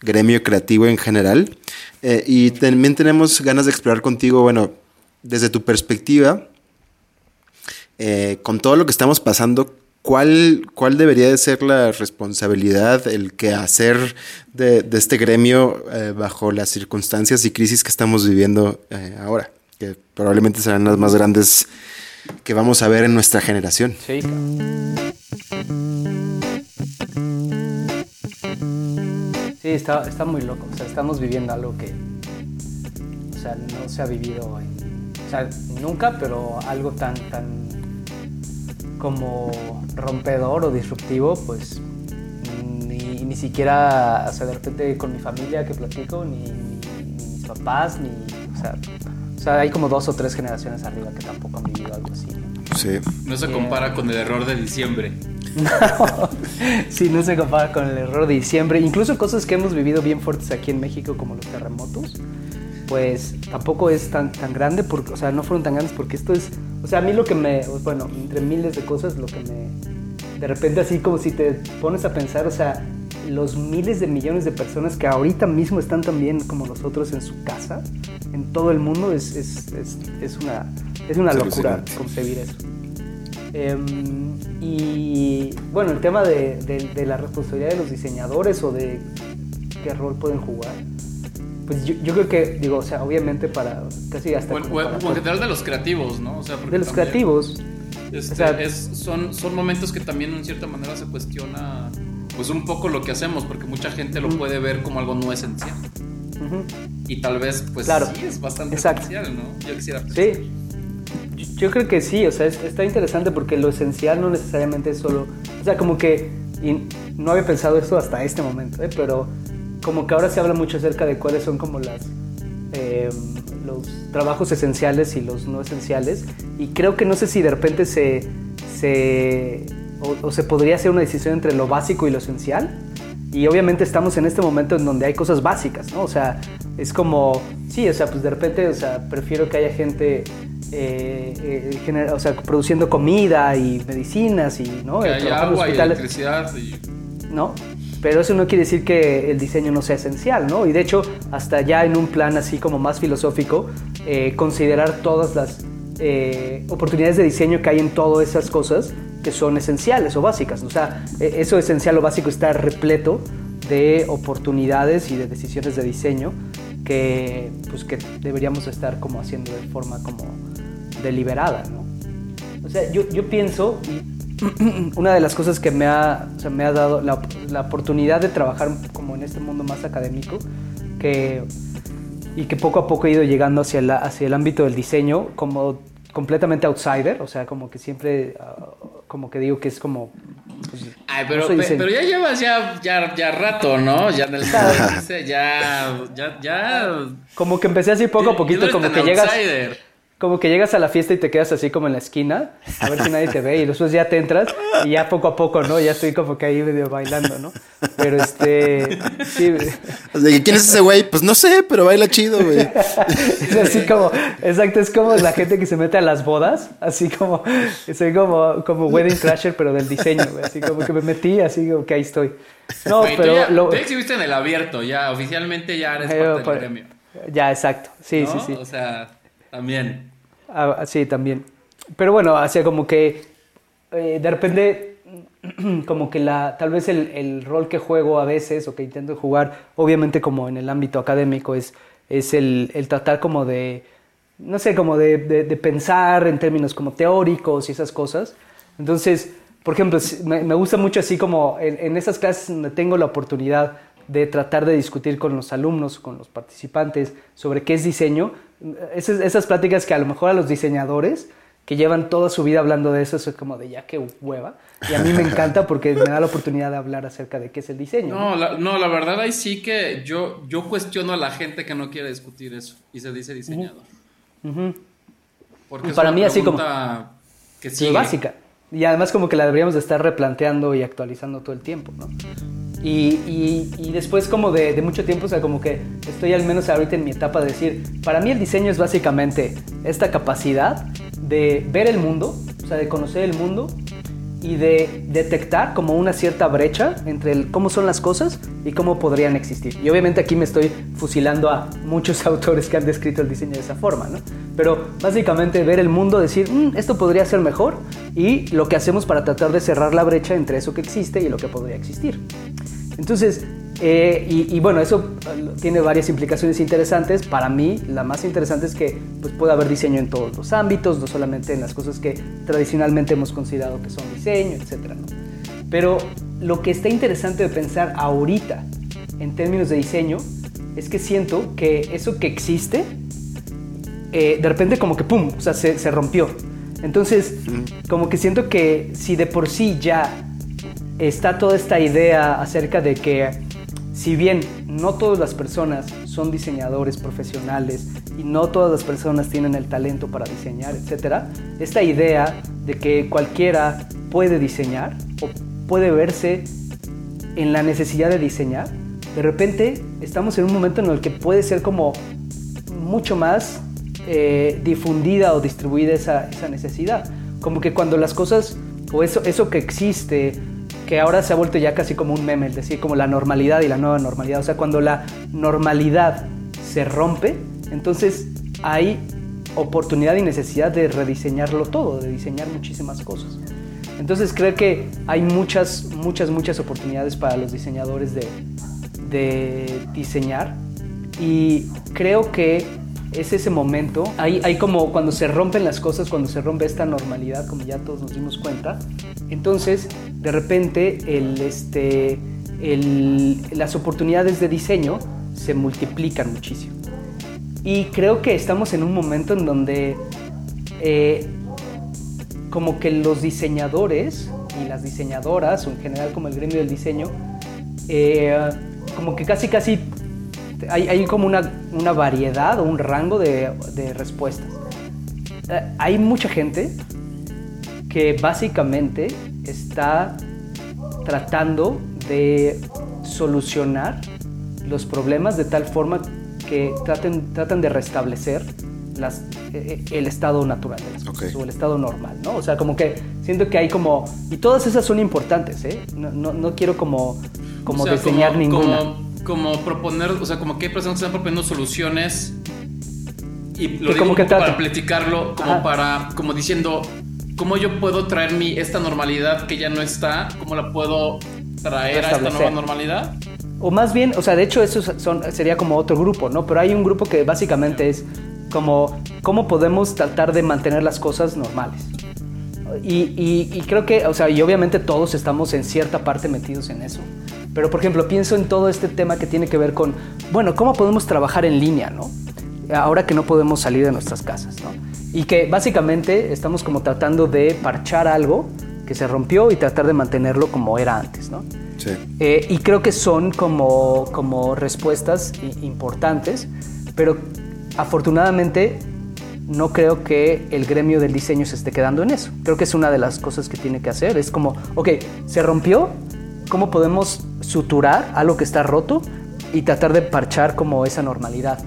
gremio creativo en general. Eh, y también tenemos ganas de explorar contigo, bueno, desde tu perspectiva, con todo lo que estamos pasando, ¿Cuál, ¿Cuál debería de ser la responsabilidad, el quehacer de, de este gremio eh, bajo las circunstancias y crisis que estamos viviendo eh, ahora? Que probablemente serán las más grandes que vamos a ver en nuestra generación. Sí. Sí, está, está muy loco. O sea, estamos viviendo algo que o sea, no se ha vivido en, o sea, nunca, pero algo tan, tan como rompedor o disruptivo, pues ni, ni siquiera, o sea, de repente con mi familia que platico, ni, mis papás, ni, o sea, o sea, hay como dos o tres generaciones arriba que tampoco han vivido algo así. ¿no? Sí. No se compara con el error de diciembre. No, *laughs* sí, no se compara con el error de diciembre. Incluso cosas que hemos vivido bien fuertes aquí en México, como los terremotos, pues tampoco es tan, tan grande, porque, o sea, no fueron tan grandes porque esto es, o sea, a mí lo que me, bueno, entre miles de cosas, lo que me, de repente así como si te pones a pensar, o sea, los miles de millones de personas que ahorita mismo están también como nosotros en su casa, en todo el mundo, es, es, es, es una, es una locura concebir eso. Em, y bueno, el tema de, de la responsabilidad de los diseñadores o de qué rol pueden jugar pues yo, yo, creo que, digo, o sea, obviamente para casi hasta... O, en general de los creativos, ¿no? O sea, de los creativos. Este, o sea, es, son, son momentos que también en cierta manera se cuestiona pues un poco lo que hacemos, porque mucha gente lo puede ver como algo no esencial. Y tal vez, pues claro. sí, es bastante esencial, ¿no? Yo quisiera... Sí. Yo creo que sí, o sea, está interesante porque lo esencial no necesariamente es solo... O sea, como que... Y no había pensado esto hasta este momento, ¿eh? pero como que ahora se habla mucho acerca de cuáles son como las eh, los trabajos esenciales y los no esenciales y creo que no sé si de repente se, se o, se podría hacer una decisión entre lo básico y lo esencial y obviamente estamos en este momento en donde hay cosas básicas, ¿no? O sea, es como, sí, o sea, pues de repente, o sea, prefiero que haya gente, eh, eh o sea, produciendo comida y medicinas y, ¿no? Que haya agua y electricidad y... ¿No? pero eso no quiere decir que el diseño no sea esencial, ¿no? Y de hecho, hasta ya en un plan así como más filosófico, eh, considerar todas las eh, oportunidades de diseño que hay en todas esas cosas que son esenciales o básicas. O sea, e, eso esencial o básico está repleto de oportunidades y de decisiones de diseño que, pues, que deberíamos estar como haciendo de forma como deliberada, ¿no? O sea, yo, yo pienso, *clears throat* una de las cosas que me ha, me ha dado la, la, oportunidad de trabajar como en este mundo más académico que, y que poco a poco he ido llegando hacia, la, hacia el ámbito del diseño como completamente outsider, o sea, como que siempre, ah, como que digo que es como... Pues, Ay, pero, pero ya llevas ya, ya, ya rato, ¿no? Ya, del, *laughs* ya, ya, ya... Como que empecé así poco a poquito, como que llegas como que llegas a la fiesta y te quedas así como en la esquina, a ver si nadie te ve, y después ya te entras y ya poco a poco, ¿no? Ya estoy como que ahí medio bailando, ¿no? Pero este. Sí. ¿Quién es ese güey? Pues no sé, pero baila chido, güey. *laughs* es así como, exacto, es como la gente que se mete a las bodas, así como, soy como, como Wedding Crasher, pero del diseño, güey. Así como que me metí, así como que ahí estoy. No, pero. Tú, ya, lo... exhibiste en el abierto, ya, oficialmente ya eres parte del gremio. Ya, exacto. Sí, sí, sí. O sea. También. Ah, sí, también. Pero bueno, hacia como que eh, de repente, *clears throat* como que la, tal vez el, el, rol que juego a veces o que intento jugar, obviamente como en el ámbito académico, es, es el, el tratar como de, no sé, como de, de, pensar en términos como teóricos y esas cosas. Entonces, por ejemplo, me, me gusta mucho así como en, en esas clases donde tengo la oportunidad de tratar de discutir con los alumnos, con los participantes sobre qué es diseño, esas, esas pláticas que a lo mejor a los diseñadores que llevan toda su vida hablando de eso, es como de ya que hueva. Y a mí me encanta porque me da la oportunidad de hablar acerca de qué es el diseño. No, La, no, la verdad ahí sí que yo, yo cuestiono a la gente que no quiere discutir eso y se dice diseñador. Porque para mí así como que sí básica. Y además como que la deberíamos de estar replanteando y actualizando todo el tiempo, ¿no? Y, y, después como de, de, mucho tiempo, o sea, como que estoy al menos ahorita en mi etapa de decir, para mí el diseño es básicamente esta capacidad de ver el mundo, o sea, de conocer el mundo y de detectar como una cierta brecha entre el, cómo son las cosas y cómo podrían existir. Y obviamente aquí me estoy fusilando a muchos *laughs* autores que han descrito el diseño de esa forma, ¿no? Pero básicamente ver el mundo, decir, mm, esto podría ser mejor y lo que hacemos para tratar de cerrar la brecha entre eso que existe y lo que podría existir. Entonces, eh, y, bueno, eso eh, tiene varias implicaciones interesantes. Para mí, la más interesante es que pues, puede haber diseño en todos los ámbitos, no solamente en las cosas que tradicionalmente hemos considerado que son diseño, etc. Pero lo que está interesante de pensar ahorita en términos de diseño es que siento que eso que existe, eh, de repente como que ¡pum! O sea, se, se rompió. Entonces, como que siento que si de por sí ya está toda esta idea acerca de que si bien no todas las personas son diseñadores profesionales y no todas las personas tienen el talento para diseñar, etc., esta idea de que cualquiera puede diseñar o puede verse en la necesidad de diseñar, de repente estamos en un momento en el que puede ser como mucho más eh, difundida o distribuida esa, esa, necesidad. Como que cuando las cosas o eso, eso que existe que ahora se ha vuelto ya casi como un meme, es decir, como la normalidad y la nueva normalidad. O sea, cuando la normalidad se rompe, entonces hay oportunidad y necesidad de rediseñarlo todo, de diseñar muchísimas cosas. Entonces creo que hay muchas, muchas, muchas oportunidades para los diseñadores de, de diseñar y creo que es ese momento, hay, hay como cuando se rompen las cosas, cuando se rompe esta normalidad, como ya todos nos dimos cuenta, entonces de repente el, este, el, las oportunidades de diseño se multiplican muchísimo. Y creo que estamos en un momento en donde eh, como que los diseñadores y las diseñadoras, o en general como el gremio del diseño, eh, como que casi casi hay, hay como una, una, variedad o un rango de, de respuestas. Eh, hay mucha gente que básicamente está tratando de solucionar los problemas de tal forma que traten, tratan de restablecer las, eh, el estado natural de las cosas o el estado normal, ¿no? O sea, como que siento que hay como... Y todas esas son importantes, ¿eh? No, no, no quiero como, como diseñar ninguna. Como, proponer, o sea, como que hay personas que están proponiendo soluciones y lo digo como que para platicarlo, como para, como diciendo, ¿cómo yo puedo traer mi, esta normalidad que ya no está? ¿Cómo la puedo traer a esta nueva normalidad? O más bien, o sea, de hecho eso son, sería como otro grupo, ¿no? Pero hay un grupo que básicamente es como cómo podemos tratar de mantener las cosas normales. Y, y, creo que, o sea, y obviamente todos estamos en cierta parte metidos en eso. Pero, por ejemplo, pienso en todo este tema que tiene que ver con, bueno, ¿cómo podemos trabajar en línea, ¿no? Ahora que no podemos salir de nuestras casas, ¿no? Y que básicamente estamos como tratando de parchar algo que se rompió y tratar de mantenerlo como era antes, ¿no? Sí. Eh, y creo que son como, como respuestas importantes, pero afortunadamente no creo que el gremio del diseño se esté quedando en eso. Creo que es una de las cosas que tiene que hacer. Es como, ok, se rompió, ¿cómo podemos suturar algo que está roto y tratar de parchar como esa normalidad?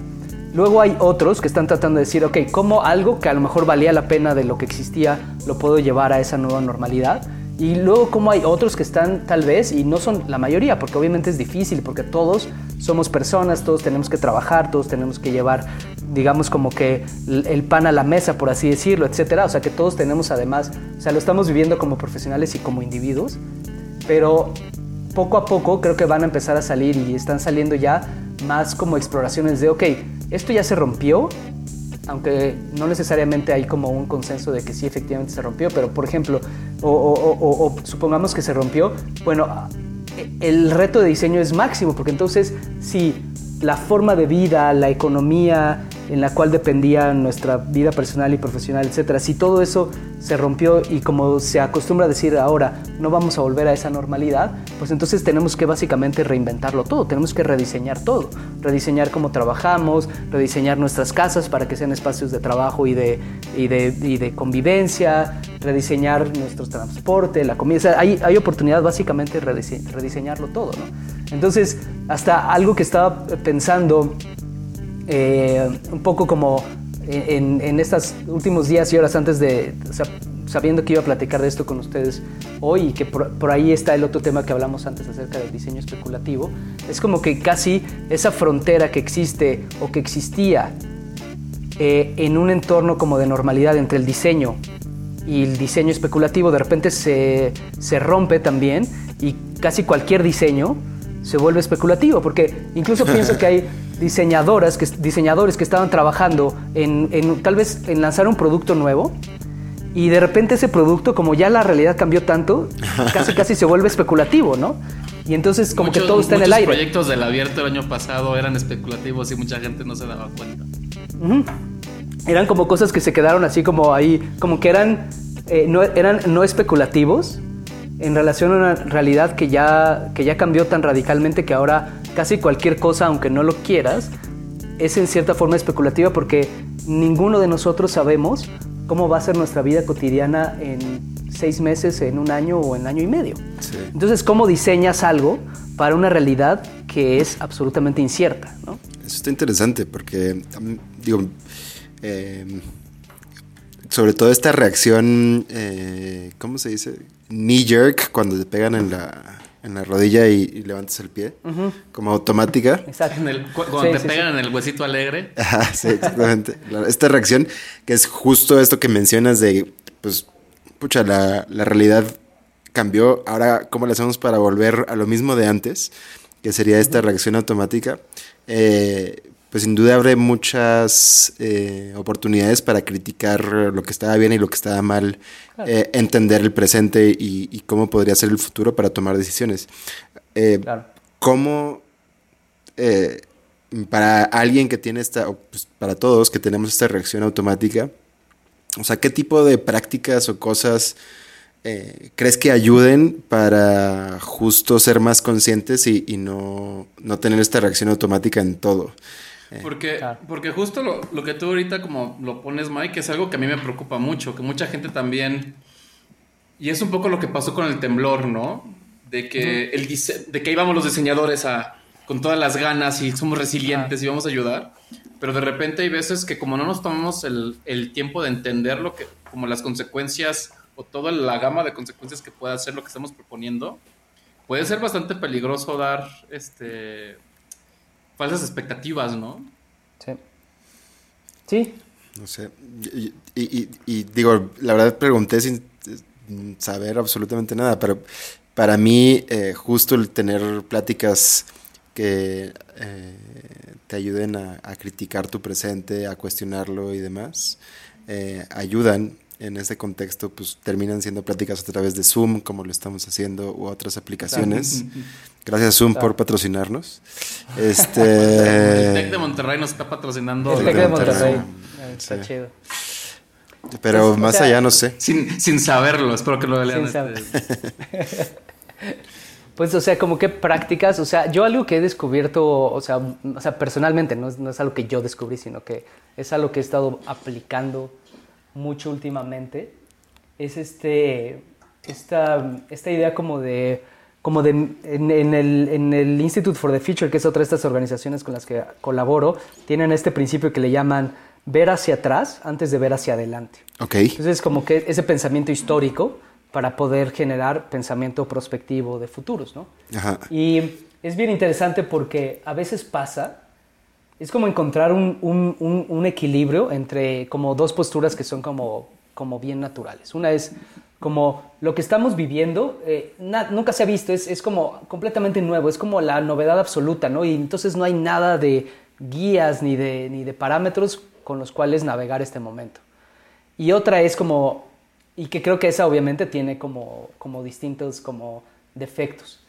Luego hay otros que están tratando de decir, ok, ¿cómo algo que a lo mejor valía la pena de lo que existía lo puedo llevar a esa nueva normalidad? Y luego como hay otros que están tal vez, y no son la mayoría, porque obviamente es difícil, porque todos somos personas, todos tenemos que trabajar, todos tenemos que llevar, digamos, como que el pan a la mesa, por así decirlo, etcétera. O sea que todos tenemos además, o sea, lo estamos viviendo como profesionales y como individuos, pero poco a poco creo que van a empezar a salir y están saliendo ya más como exploraciones de, ok, esto ya se rompió, aunque no necesariamente hay como un consenso de que sí efectivamente se rompió, pero por ejemplo, o, supongamos que se rompió, bueno, el reto de diseño es máximo, porque entonces si la forma de vida, la economía, en la cual dependía nuestra vida personal y profesional, etcétera. Si todo eso se rompió y como se acostumbra decir ahora, no vamos a volver a esa normalidad, pues entonces tenemos que básicamente reinventarlo todo, tenemos que rediseñar todo, rediseñar cómo trabajamos, rediseñar nuestras casas para que sean espacios de trabajo y de, y de, convivencia, rediseñar nuestro transporte, la comida. hay, hay oportunidad básicamente de rediseñarlo todo. Entonces, hasta algo que estaba pensando eh, un poco como en, estos últimos días y horas antes de, sabiendo que iba a platicar de esto con ustedes hoy y que por, ahí está el otro tema que hablamos antes acerca del diseño especulativo, es como que casi esa frontera que existe o que existía eh, en un entorno como de normalidad entre el diseño y el diseño especulativo de repente se, se rompe también y casi cualquier diseño se vuelve especulativo, porque incluso pienso que hay *laughs* diseñadoras, que, diseñadores que estaban trabajando en, tal vez en lanzar un producto nuevo y de repente ese producto, como ya la realidad cambió tanto, casi casi se vuelve especulativo, ¿no? Y entonces como que todo está en el aire. Los proyectos del abierto el año pasado eran especulativos y mucha gente no se daba cuenta. Eran como cosas que se quedaron así como ahí, como que eran, eh, no, eran no especulativos, en relación a una realidad que ya, que ya cambió tan radicalmente que ahora casi cualquier cosa, aunque no lo quieras, es en cierta forma especulativa porque ninguno de nosotros sabemos cómo va a ser nuestra vida cotidiana en seis meses, en un año o en año y medio. Entonces, ¿cómo diseñas algo para una realidad que es absolutamente incierta? ¿no? Eso está interesante porque, digo, eh, sobre todo esta reacción, eh, ¿cómo se dice? knee jerk cuando te pegan en la, en la rodilla y, levantas el pie, como automática. Exacto. cuando te pegan en el huesito alegre. Ajá, sí, exactamente. Esta reacción, que es justo esto que mencionas de, pues, pucha, la, la realidad cambió. Ahora, ¿cómo le hacemos para volver a lo mismo de antes? Que sería esta reacción automática. Eh, pues sin duda abre muchas eh, oportunidades para criticar lo que estaba bien y lo que estaba mal, eh, entender el presente y, cómo podría ser el futuro para tomar decisiones. Eh, ¿Cómo, para alguien que tiene esta, o pues para todos que tenemos esta reacción automática, o sea, qué tipo de prácticas o cosas crees que ayuden para justo ser más conscientes y, y no, no tener esta reacción automática en todo? Porque, porque justo lo, lo, que tú ahorita como lo pones, Mike, es algo que a mí me preocupa mucho, que mucha gente también, y es un poco lo que pasó con el temblor, ¿no? De que, el de que íbamos los diseñadores a, con todas las ganas y somos resilientes y vamos a ayudar, pero de repente hay veces que como no nos tomamos el, el tiempo de entender lo que, como las consecuencias o toda la gama de consecuencias que puede hacer lo que estamos proponiendo, puede ser bastante peligroso dar este falsas expectativas, ¿no? Sí. Sí. No sé. Y, digo, la verdad pregunté sin saber absolutamente nada, pero para mí eh, justo el tener pláticas que eh, te ayuden a, criticar tu presente, a cuestionarlo y demás, eh, ayudan en ese contexto, pues terminan siendo pláticas a través de Zoom, como lo estamos haciendo, u otras aplicaciones. Gracias Zoom por patrocinarnos. *laughs* Este... El Tec de Monterrey nos está patrocinando. El Tec de Monterrey. Está chido. Pero pues, más allá no sé. Sin, sin saberlo, espero que lo lean. Este... *laughs* Pues, o sea, como que prácticas, o sea, yo algo que he descubierto, o sea, o sea personalmente, no no es algo que yo descubrí, sino que es algo que he estado aplicando mucho últimamente es este, esta, esta idea como de, como de en, el, en, el, Institute for the Future, que es otra de estas organizaciones con las que colaboro, tienen este principio que le llaman ver hacia atrás antes de ver hacia adelante. Okay. Entonces, como que ese pensamiento histórico para poder generar pensamiento prospectivo de futuros, ¿no? Ajá. Y es bien interesante porque a veces pasa es como encontrar un, un, un, equilibrio entre como dos posturas que son como, como bien naturales. Una es como lo que estamos viviendo, eh, nunca se ha visto, es, es, como completamente nuevo, es como la novedad absoluta, ¿no? Y entonces no hay nada de guías ni de, ni de parámetros con los cuales navegar este momento. Y otra es como, y que creo que esa obviamente tiene como, como distintos como defectos,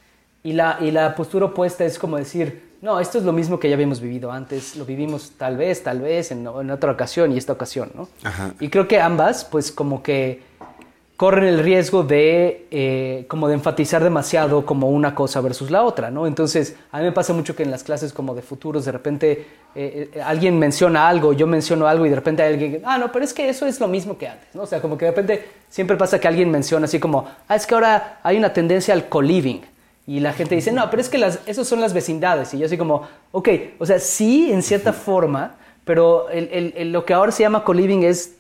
Y la, y la postura opuesta es como decir, no, esto es lo mismo que ya habíamos vivido antes, lo vivimos tal vez, tal vez, en, en otra ocasión y esta ocasión, ¿no? Ajá. Y creo que ambas, pues como que corren el riesgo de eh, como de enfatizar demasiado como una cosa versus la otra, ¿no? Entonces, a mí me pasa mucho que en las clases como de futuros, de repente eh, eh, alguien menciona algo, yo menciono algo y de repente hay alguien que, ah, no, pero es que eso es lo mismo que antes, ¿no? O sea, como que de repente siempre pasa que alguien menciona así como, ah, es que ahora hay una tendencia al co-living. Y la gente dice, no, pero es que las, son las vecindades. Y yo así como, ok, o sea, sí, en cierta forma, pero el, el, el, lo que ahora se llama co-living es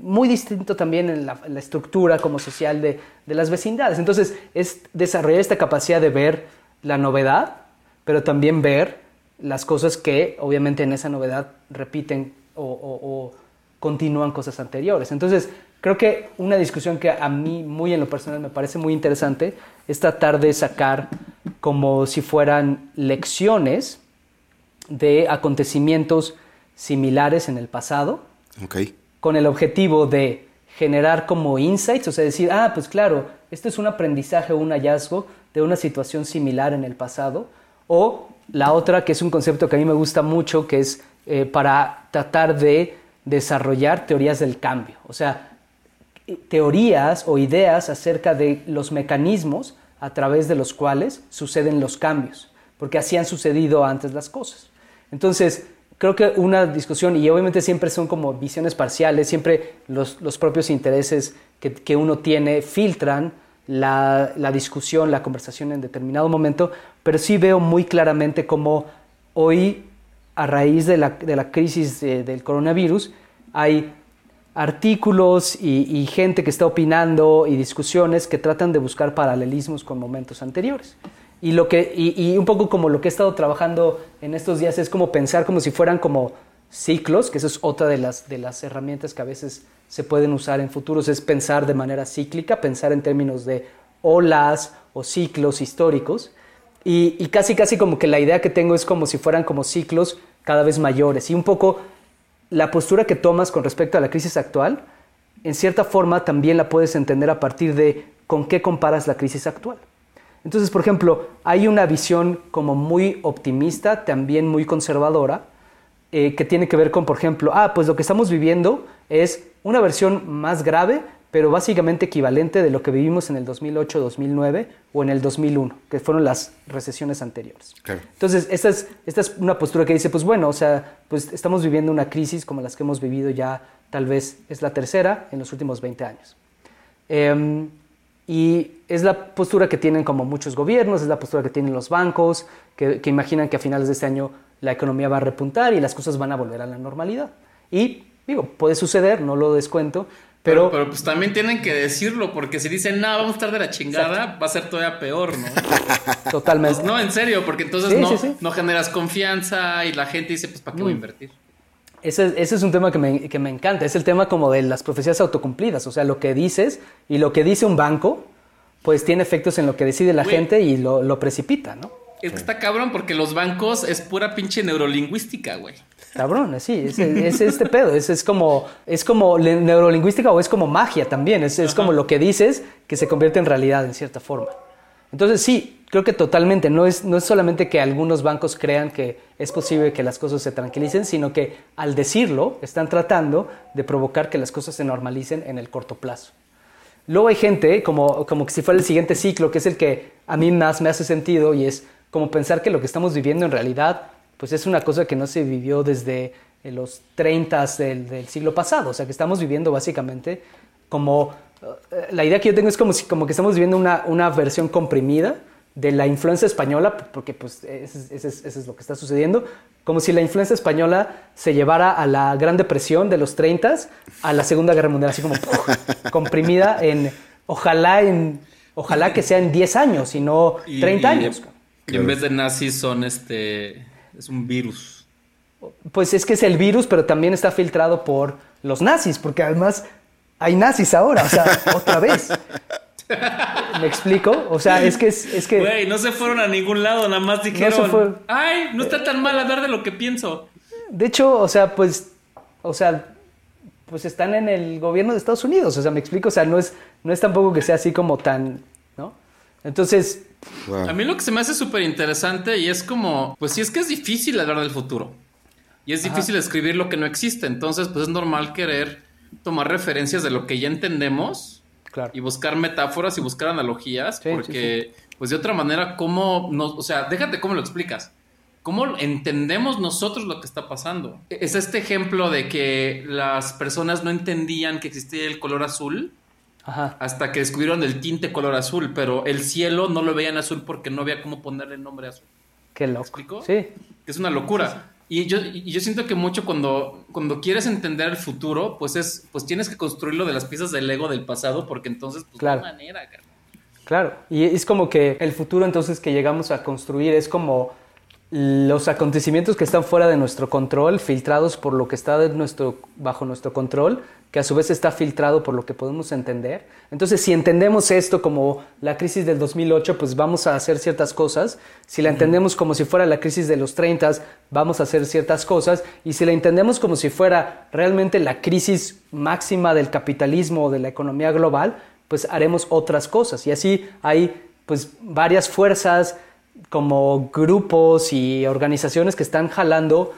muy distinto también en la, en la estructura como social de, de, las vecindades. Entonces, es desarrollar esta capacidad de ver la novedad, pero también ver las cosas que obviamente en esa novedad repiten o, o, o continúan cosas anteriores. Entonces, creo que una discusión que a mí muy en lo personal me parece muy interesante es tratar de sacar como si fueran lecciones de acontecimientos similares en el pasado, okay. con el objetivo de generar como insights, o sea, decir, ah, pues claro, este es un aprendizaje o un hallazgo de una situación similar en el pasado, o la otra, que es un concepto que a mí me gusta mucho, que es eh, para tratar de desarrollar teorías del cambio, o sea, teorías o ideas acerca de los mecanismos a través de los cuales suceden los cambios, porque así han sucedido antes las cosas. Entonces, creo que una discusión, y obviamente siempre son como visiones parciales, siempre los, los propios intereses que, que, uno tiene filtran la, la, discusión, la conversación en determinado momento, pero sí veo muy claramente cómo hoy, a raíz de la, de la crisis de, del coronavirus, hay artículos y, y, gente que está opinando y discusiones que tratan de buscar paralelismos con momentos anteriores. Y, lo que, y, un poco como lo que he estado trabajando en estos días es como pensar como si fueran como ciclos, que eso es otra de las, de las herramientas que a veces se pueden usar en futuros, es pensar de manera cíclica, pensar en términos de olas o ciclos históricos. Y, y casi, casi como que la idea que tengo es como si fueran como ciclos cada vez mayores. Y un poco la postura que tomas con respecto a la crisis actual, en cierta forma también la puedes entender a partir de con qué comparas la crisis actual. Entonces, por ejemplo, hay una visión como muy optimista, también muy conservadora, eh, que tiene que ver con, por ejemplo, ah, pues lo que estamos viviendo es una versión más grave, pero básicamente equivalente de lo que vivimos en el 2008, 2009 o en el 2001, que fueron las recesiones anteriores. Entonces, esta es, esta es una postura que dice, pues bueno, o sea, pues estamos viviendo una crisis como las que hemos vivido ya, tal vez es la tercera en los últimos 20 años. Eh, y es la postura que tienen como muchos gobiernos, es la postura que tienen los bancos, que, que, imaginan que a finales de este año la economía va a repuntar y las cosas van a volver a la normalidad. Y digo, puede suceder, no lo descuento, pero... Pero, pero pues también tienen que decirlo, porque si dicen, no, vamos a estar de la chingada, Exacto. va a ser todavía peor, ¿no? *laughs* Totalmente. Pues no, en serio, porque entonces sí, no, sí, sí. no generas confianza y la gente dice, pues, ¿para qué voy a invertir? Ese, ese, es un tema que me, que me, encanta, es el tema como de las profecías autocumplidas, o sea, lo que dices y lo que dice un banco, pues tiene efectos en lo que decide la Güey. gente y lo, lo, precipita, ¿no? Es que está cabrón porque los bancos es pura pinche neurolingüística, güey. Cabrón, sí, es, es, *laughs* este pedo, es, es, como, es como neurolingüística o es como magia también, es, es como lo que dices que se convierte en realidad en cierta forma. Entonces sí, creo que totalmente, no es, no es solamente que algunos bancos crean que es posible que las cosas se tranquilicen, sino que al decirlo están tratando de provocar que las cosas se normalicen en el corto plazo. Luego hay gente, como, como que si fuera el siguiente ciclo, que es el que a mí más me hace sentido y es como pensar que lo que estamos viviendo en realidad pues es una cosa que no se vivió desde los 30 del, del siglo pasado, o sea que estamos viviendo básicamente como la idea que yo tengo es como, si, como que estamos viviendo una, una versión comprimida de la influencia española, porque pues eso es, eso es, lo que está sucediendo, como si la influencia española se llevara a la Gran Depresión de los 30 a la Segunda Guerra Mundial, así como ¡puf! comprimida en, ojalá en, ojalá que sea en 10 años y no 30 y, años. Y en vez de nazis son este, es un virus. Pues es que es el virus, pero también está filtrado por los nazis, porque además hay nazis ahora, o sea, otra vez. ¿Me explico? O sea, es que es, es que. Güey, no se fueron a ningún lado, nada más dijeron. No Ay, no está tan mal hablar de lo que pienso. De hecho, o sea, pues. O sea, pues están en el gobierno de Estados Unidos. O sea, me explico. O sea, no es, no es tampoco que sea así como tan. ¿No? Entonces, a mí lo que se me hace súper interesante y es como, pues sí es que es difícil hablar del futuro. Y es difícil escribir lo que no existe. Entonces, pues es normal querer tomar referencias de lo que ya entendemos claro. y buscar metáforas y buscar analogías. porque, pues de otra manera, ¿cómo nos, o sea, déjate cómo lo explicas? ¿Cómo entendemos nosotros lo que está pasando? Es este ejemplo de que las personas no entendían que existía el color azul hasta que descubrieron el tinte color azul, pero el cielo no lo veían azul porque no había cómo ponerle el nombre azul. Qué loco. explico? Sí. Es una locura. Y yo, yo siento que mucho cuando, cuando quieres entender el futuro, pues es, pues tienes que construirlo de las piezas del ego del pasado, porque entonces, pues claro. de manera, Claro. Y es como que el futuro entonces que llegamos a construir es como los acontecimientos que están fuera de nuestro control, filtrados por lo que está de nuestro, bajo nuestro control, que a su vez está filtrado por lo que podemos entender. Entonces, si entendemos esto como la crisis del 2008, pues vamos a hacer ciertas cosas. Si la entendemos como si fuera la crisis de los 30, vamos a hacer ciertas cosas. Y si la entendemos como si fuera realmente la crisis máxima del capitalismo o de la economía global, pues haremos otras cosas. Y así hay pues varias fuerzas, como grupos y organizaciones que están jalando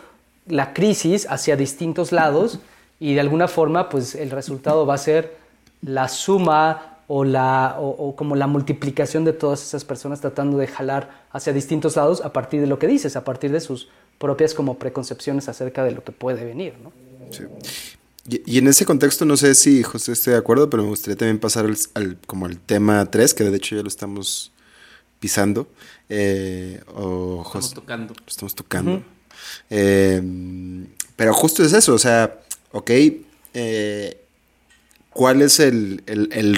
la crisis hacia distintos lados *laughs* y de alguna forma pues el resultado va a ser la suma o, la, o, como la multiplicación de todas esas personas tratando de jalar hacia distintos lados a partir de lo que dices, a partir de sus propias como preconcepciones acerca de lo que puede venir. ¿no? Sí. Y, en ese contexto no sé si José esté de acuerdo, pero me gustaría también pasar al, como al tema 3, que de hecho ya lo estamos pisando. Eh, o estamos tocando. Estamos tocando. Eh, pero justo es eso, o sea, ok, eh, ¿cuál es el,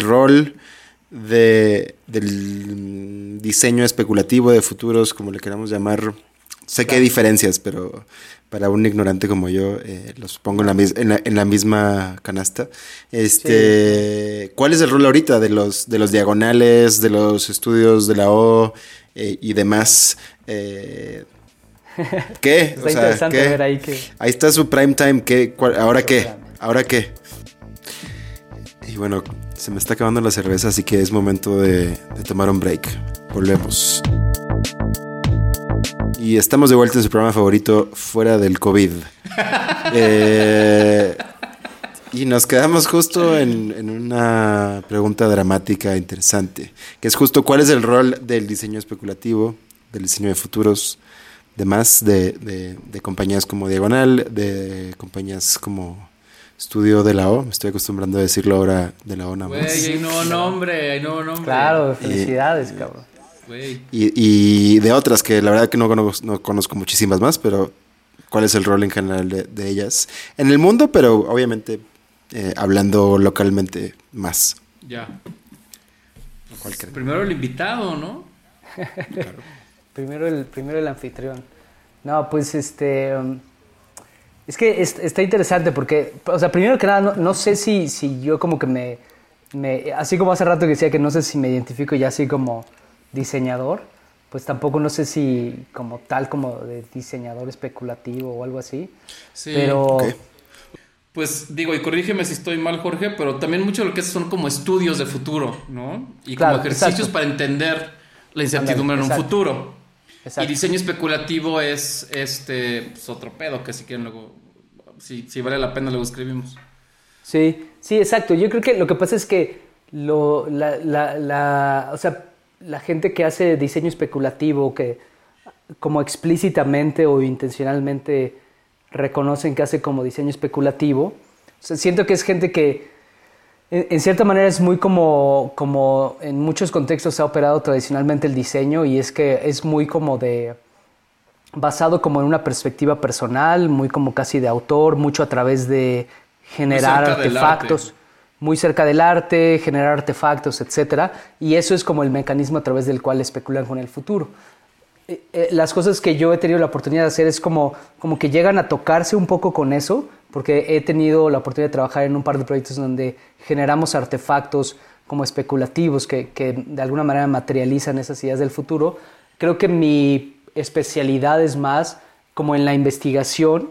rol de, del diseño especulativo de futuros, como le queramos llamar? Sé que hay diferencias, pero para un ignorante como yo, los pongo en la, en la, misma canasta. Este, ¿Cuál es el rol ahorita de los, de los diagonales, de los estudios de la O, eh, y demás. Eh, *laughs* ¿Qué? está interesante ver ahí que... Ahí está su prime time. ¿qué? ¿Ahora qué? ¿Ahora qué? Y bueno, se me está acabando la cerveza, así que es momento de, tomar un break. Volvemos. Y estamos de vuelta en su programa favorito, fuera del COVID. *laughs* eh, y nos quedamos justo en, una pregunta dramática interesante, que es justo cuál es el rol del diseño especulativo, del diseño de futuros, demás de, de, compañías como Diagonal, de compañías como Estudio de la O, me estoy acostumbrando a decirlo ahora de la O nada más. hay nuevo nombre, hay nuevo nombre. Claro, felicidades, cabrón. Y, y, de otras que la verdad que no conozco, no conozco muchísimas más, pero cuál es el rol en general de, de ellas en el mundo, pero obviamente eh, hablando localmente más. Ya. Pues primero el invitado, ¿no? *laughs* *laughs* primero, el, primero el anfitrión. No, pues este... Um, es que está interesante porque, o sea, primero que nada, no, sé si, si yo como que me, me, Así como hace rato que decía que no sé si me identifico ya así como diseñador, pues tampoco no sé si como tal como de diseñador especulativo o algo así. Sí. Pero... Pues digo, y corrígeme si estoy mal, Jorge, pero también mucho de lo que es son como estudios de futuro, ¿no? Y como ejercicios para entender la incertidumbre en un futuro. Exacto. Y diseño especulativo es este pues, otro pedo que si quieren luego, si, si vale la pena luego escribimos. Sí, sí, exacto. Yo creo que lo que pasa es que lo, la, la, la, o sea, la gente que hace diseño especulativo, que como explícitamente o intencionalmente reconocen que hace como diseño especulativo. siento que es gente que en, cierta manera es muy como, como en muchos contextos se ha operado tradicionalmente el diseño y es que es muy como de basado como en una perspectiva personal, muy como casi de autor, mucho a través de generar artefactos, muy cerca del arte, generar artefactos, etc. Y eso es como el mecanismo a través del cual especulan con el futuro. Eh, eh, las cosas que yo he tenido la oportunidad de hacer es como, como que llegan a tocarse un poco con eso, porque he tenido la oportunidad de trabajar en un par de proyectos donde generamos artefactos como especulativos que, que de alguna manera materializan esas ideas del futuro. Creo que mi especialidad es más como en la investigación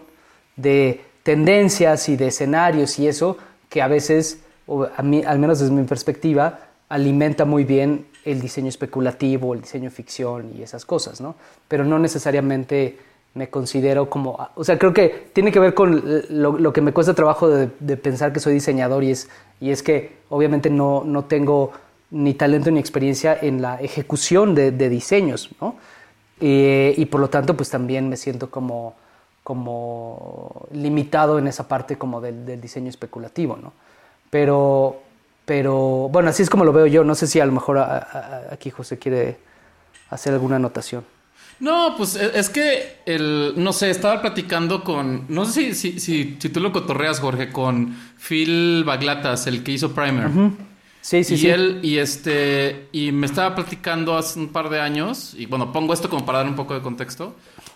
de tendencias y de escenarios y eso, que a veces, o a mí, al menos desde mi perspectiva, alimenta muy bien el diseño especulativo, el diseño ficción y esas cosas, ¿no? Pero no necesariamente me considero como, o sea, creo que tiene que ver con lo, que me cuesta trabajo de, pensar que soy diseñador y es, y es que obviamente no, no tengo ni talento ni experiencia en la ejecución de, diseños, ¿no? Y, por lo tanto, pues también me siento como, como limitado en esa parte como del, del diseño especulativo, ¿no? Pero, pero bueno, así es como lo veo yo. No sé si a lo mejor aquí José quiere hacer alguna anotación. No, pues e, es que el, no sé, estaba platicando con, no sé si, si, si, tú lo cotorreas, Jorge, con Phil Baglatas, el que hizo Primer. Sí, sí, y sí. él, y este, y me estaba platicando hace un par de años, y bueno, pongo esto como para dar un poco de contexto.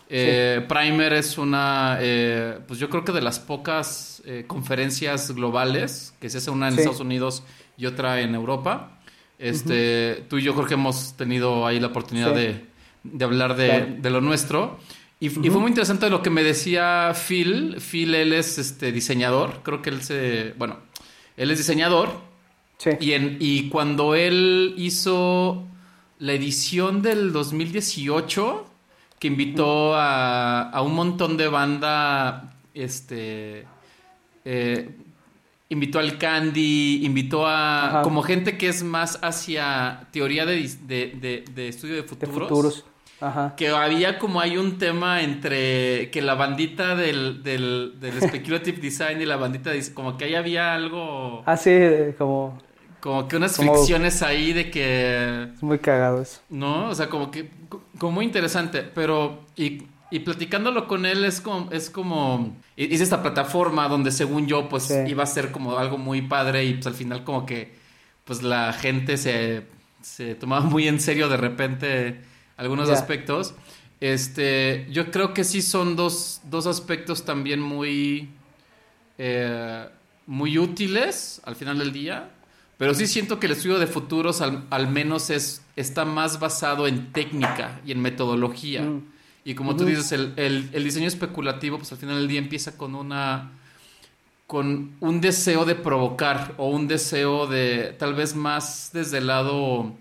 Eh, Primer es una, eh, pues yo creo que de las pocas eh, conferencias globales que se hace una en Estados Unidos y otra en Europa. Este, Tú y yo, Jorge, hemos tenido ahí la oportunidad de, hablar de, lo nuestro. Y, fue muy interesante lo que me decía Phil. Phil, él es este, diseñador. Creo que él se. Bueno, él es diseñador. Sí. Y, en, y cuando él hizo la edición del 2018, que invitó a, a un montón de banda. Este. Eh, invitó al Candy, invitó a como gente que es más hacia teoría de, estudio de futuros. Ajá. Que había como hay un tema entre que la bandita del, del, speculative *laughs* design y la bandita de, como que ahí había algo. Ah, sí, como. Como que unas fricciones ahí de que. Es muy cagado eso. No, o sea, como que. Como muy interesante. Pero. Y y platicándolo con él es como, es como, hice esta plataforma donde según yo pues iba a ser como algo muy padre y pues al final como que pues la gente se, se tomaba muy en serio de repente algunos aspectos. Este, yo creo que sí son dos, dos aspectos también muy, eh, muy útiles al final del día. Pero sí siento que el estudio de futuros al, al menos es, está más basado en técnica y en metodología. Mm. Y como tú dices, el, diseño especulativo, pues al final del día empieza con una con un deseo de provocar o un deseo de tal vez más desde el lado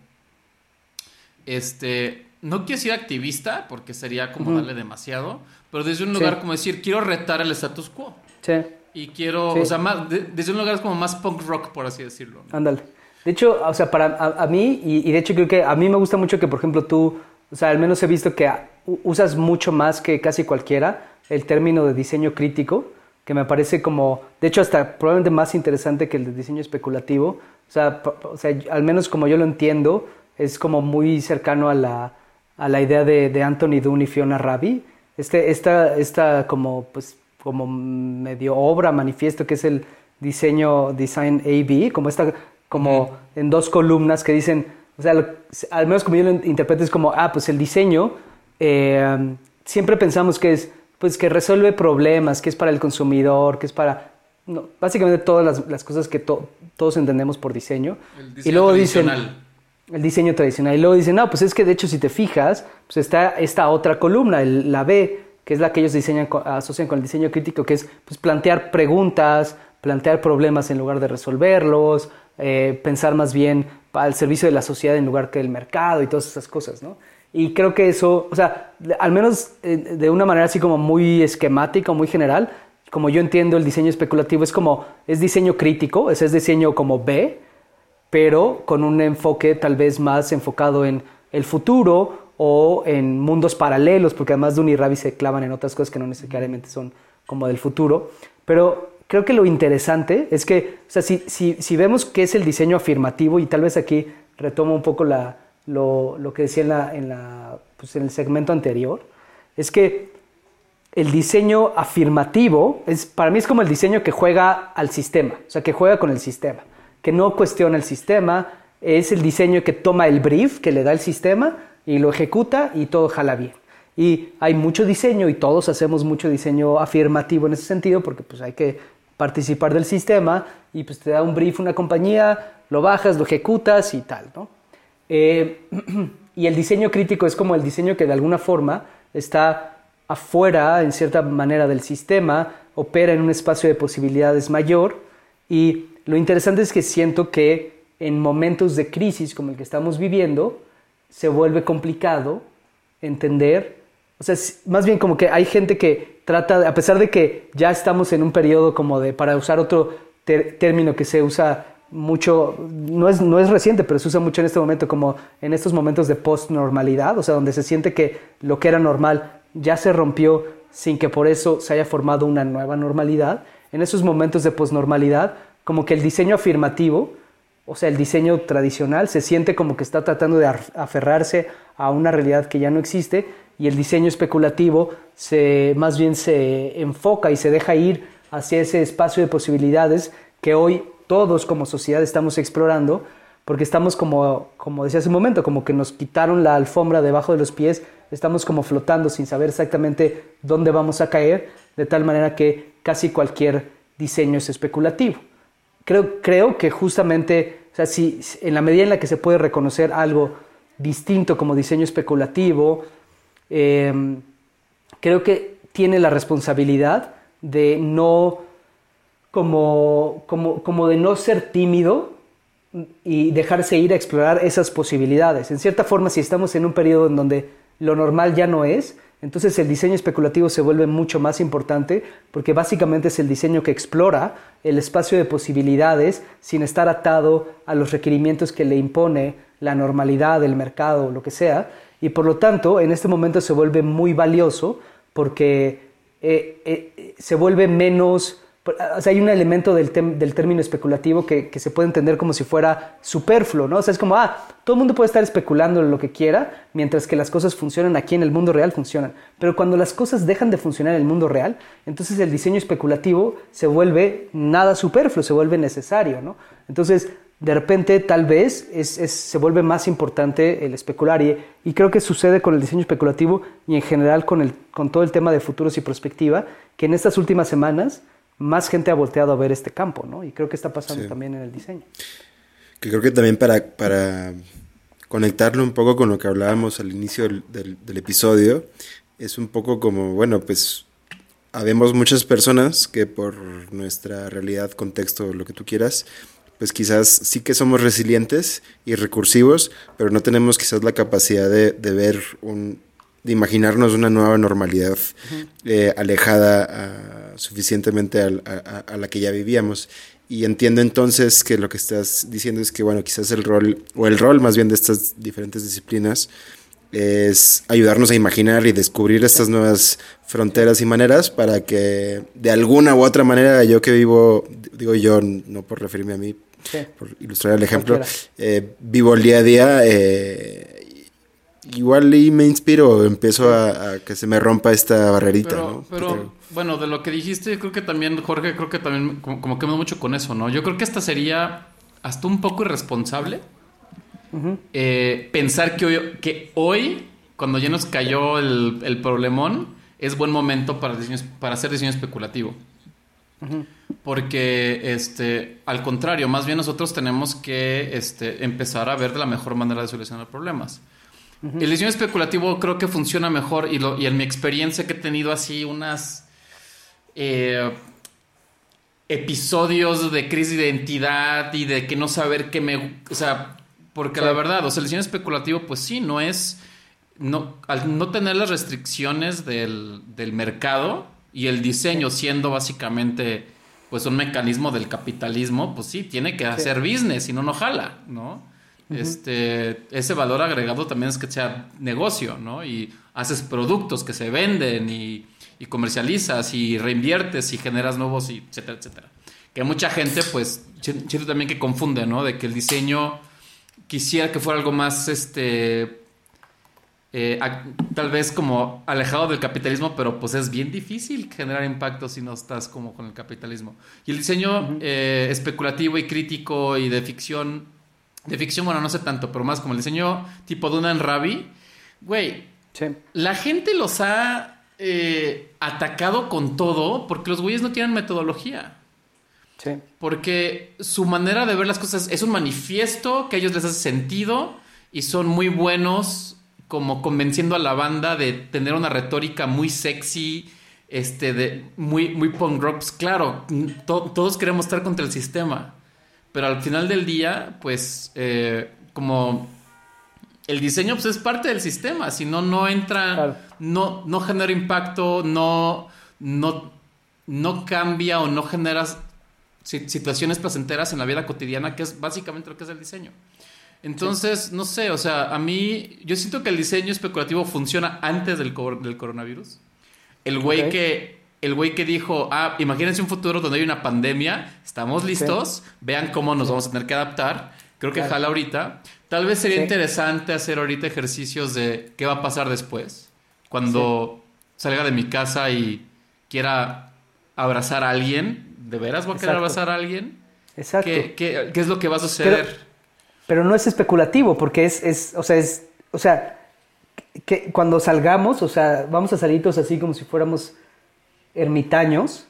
este no quiero decir activista porque sería como darle demasiado pero desde un lugar como decir quiero retar el status quo sí. Y quiero o sea más desde un lugar como más punk rock por así decirlo ándale. De hecho o sea para a, mí y, y, de hecho creo que a mí me gusta mucho que por ejemplo tú o sea al menos he visto que usas mucho más que casi cualquiera el término de diseño crítico, que me parece como, de hecho, hasta probablemente más interesante que el de diseño especulativo. O sea, o sea al menos como yo lo entiendo, es como muy cercano a la, a la idea de, de Anthony Dunn y Fiona Rabi. Este, esta, esta como, pues, como medio obra, manifiesto, que es el diseño, design AB, como esta, como en dos columnas que dicen, o sea, al menos como yo lo interpreto, es como, ah, pues el diseño eh, siempre pensamos que es, pues que resuelve problemas, que es para el consumidor, que es para, básicamente todas las, cosas que todos entendemos por diseño. El diseño y luego dicen, el diseño tradicional. Y luego dicen, no, pues es que de hecho si te fijas, pues está esta otra columna, la B, que es la que ellos diseñan, asocian con el diseño crítico, que es pues, plantear preguntas, plantear problemas en lugar de resolverlos, eh, pensar más bien al servicio de la sociedad en lugar que del mercado y todas esas cosas, ¿no? Y creo que eso, o sea, al menos eh, de una manera así como muy esquemática, muy general, como yo entiendo el diseño especulativo, es como, es diseño crítico, es, es diseño como B, pero con un enfoque tal vez más enfocado en el futuro o en mundos paralelos, porque además de y Ravi se clavan en otras cosas que no necesariamente son como del futuro. Pero creo que lo interesante es que, o sea, si, si, si vemos qué es el diseño afirmativo, y tal vez aquí retomo un poco lo, lo que decía en, la, en, la, pues en el segmento anterior, es que el diseño afirmativo es, para mí es como el diseño que juega al sistema, o sea, que juega con el sistema, que no cuestiona el sistema, es el diseño que toma el brief que le da el sistema y lo ejecuta y todo jala bien. Y hay mucho diseño y todos hacemos mucho diseño afirmativo en ese sentido porque pues hay que participar del sistema y pues te da un brief una compañía, lo bajas, lo ejecutas y tal, ¿no? Eh, *clears throat* y el diseño crítico es como el diseño que de alguna forma está afuera, en cierta manera, del sistema, opera en un espacio de posibilidades mayor. Y lo interesante es que siento que en momentos de crisis como el que estamos viviendo, se vuelve complicado entender, o sea, más bien como que hay gente que trata, a pesar de que ya estamos en un periodo como de, para usar otro término que se usa mucho, no es, no es reciente, pero se usa mucho en este momento, como en estos momentos de post-normalidad, o sea, donde se siente que lo que era normal ya se rompió sin que por eso se haya formado una nueva normalidad. En esos momentos de post-normalidad, como que el diseño afirmativo, o sea, el diseño tradicional, se siente como que está tratando de aferrarse a una realidad que ya no existe y el diseño especulativo se, más bien se enfoca y se deja ir hacia ese espacio de posibilidades que hoy todos como sociedad estamos explorando, porque estamos como, como decía hace un momento, como que nos quitaron la alfombra debajo de los pies, estamos como flotando sin saber exactamente dónde vamos a caer, de tal manera que casi cualquier diseño es especulativo. Creo, creo que justamente, si, en la medida en la que se puede reconocer algo distinto como diseño especulativo, em, creo que tiene la responsabilidad de no como, como, como de no ser tímido y dejarse ir a explorar esas posibilidades. En cierta forma, si estamos en un periodo en donde lo normal ya no es, entonces el diseño especulativo se vuelve mucho más importante porque básicamente es el diseño que explora el espacio de posibilidades sin estar atado a los requerimientos que le impone la normalidad, el mercado, lo que sea. Y por lo tanto, en este momento se vuelve muy valioso porque eh, eh, se vuelve menos o sea, hay un elemento del, del término especulativo que, que, se puede entender como si fuera superfluo, ¿no? O sea, es como, ah, todo el mundo puede estar especulando lo que quiera, mientras que las cosas funcionan aquí en el mundo real, funcionan. Pero cuando las cosas dejan de funcionar en el mundo real, entonces el diseño especulativo se vuelve nada superfluo, se vuelve necesario, ¿no? Entonces, de repente, tal vez es, es, se vuelve más importante el especular. Y, y, creo que sucede con el diseño especulativo y en general con, el, con todo el tema de futuros y perspectiva, que en estas últimas semanas más gente ha volteado a ver este campo, ¿no? Y creo que está pasando también en el diseño. Que creo que también para, para conectarlo un poco con lo que hablábamos al inicio del, episodio, es un poco como, bueno, pues habemos muchas personas que por nuestra realidad, contexto, lo que tú quieras, pues quizás sí que somos resilientes y recursivos, pero no tenemos quizás la capacidad de, de ver un, de imaginarnos una nueva normalidad eh, alejada suficientemente a, la que ya vivíamos. Y entiendo entonces que lo que estás diciendo es que, bueno, quizás el rol, o el rol más bien de estas diferentes disciplinas, es ayudarnos a imaginar y descubrir estas nuevas fronteras y maneras para que de alguna u otra manera yo que vivo, digo yo, no por referirme a mí, por ilustrar el ejemplo, eh, vivo el día a día eh, igual y me inspiro, empiezo a, que se me rompa esta barrerita, pero, ¿no? Pero, bueno, de lo que dijiste, yo creo que también, Jorge, creo que también como, que me mucho con eso, ¿no? Yo creo que esta sería hasta un poco irresponsable eh, pensar que hoy, que hoy, cuando ya nos cayó el, problemón, es buen momento para, para hacer diseño especulativo. Porque, este, al contrario, más bien nosotros tenemos que este, empezar a ver de la mejor manera de solucionar problemas. El diseño especulativo creo que funciona mejor y, lo, y en mi experiencia que he tenido así unas eh, episodios de crisis de identidad y de que no saber qué me... O sea, porque la verdad, o sea, el diseño especulativo pues sí, no es... No, al no tener las restricciones del, del mercado y el diseño siendo básicamente pues un mecanismo del capitalismo, pues sí, tiene que hacer business, si no, no jala, ¿no? Este, ese valor agregado también es que sea negocio, ¿no? Y haces productos que se venden y, comercializas y reinviertes y generas nuevos, y etcétera, etcétera. Que mucha gente, pues, siento también que confunde, ¿no? De que el diseño quisiera que fuera algo más, este, eh, tal vez como alejado del capitalismo, pero pues es bien difícil generar impacto si no estás como con el capitalismo. Y el diseño eh, especulativo y crítico y de ficción de ficción, bueno, no sé tanto, pero más como el diseño tipo Dunan Ravi, güey, la gente los ha eh, atacado con todo porque los güeyes no tienen metodología. Sí. Porque su manera de ver las cosas es un manifiesto que a ellos les hace sentido y son muy buenos como convenciendo a la banda de tener una retórica muy sexy, este, de muy, muy punk rock. Pues claro, todos queremos estar contra el sistema pero al final del día, pues, eh, como el diseño pues, es parte del sistema, si no, no entra, no, no genera impacto, no, no, no cambia o no genera situaciones placenteras en la vida cotidiana, que es básicamente lo que es el diseño. Entonces, no sé, o sea, a mí, yo siento que el diseño especulativo funciona antes del, del coronavirus. El güey que el güey que dijo, ah, imagínense un futuro donde hay una pandemia, estamos listos, vean cómo nos vamos a tener que adaptar. Creo que jala ahorita. Tal vez sería interesante hacer ahorita ejercicios de qué va a pasar después. Cuando salga de mi casa y quiera abrazar a alguien, ¿de veras voy a querer abrazar a alguien? Exacto. ¿Qué, qué, es lo que va a suceder? Pero, no es especulativo, porque es, es, o sea, es, o sea, que cuando salgamos, o sea, vamos a salir todos así como si fuéramos ermitaños,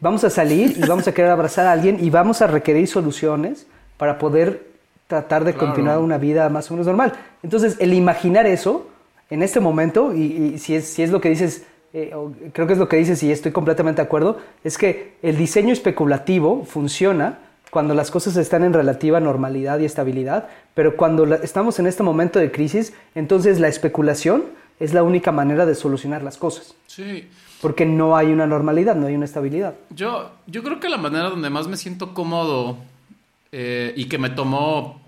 vamos a salir y vamos a querer abrazar a alguien y vamos a requerir soluciones para poder tratar de continuar una vida más o menos normal. Entonces, el imaginar eso en este momento, y, si, es, si es lo que dices, eh, creo que es lo que dices y estoy completamente de acuerdo, es que el diseño especulativo funciona cuando las cosas están en relativa normalidad y estabilidad, pero cuando estamos en este momento de crisis, entonces la especulación es la única manera de solucionar las cosas. Sí. Porque no hay una normalidad, no hay una estabilidad. Yo, yo creo que la manera donde más me siento cómodo eh, y que me tomó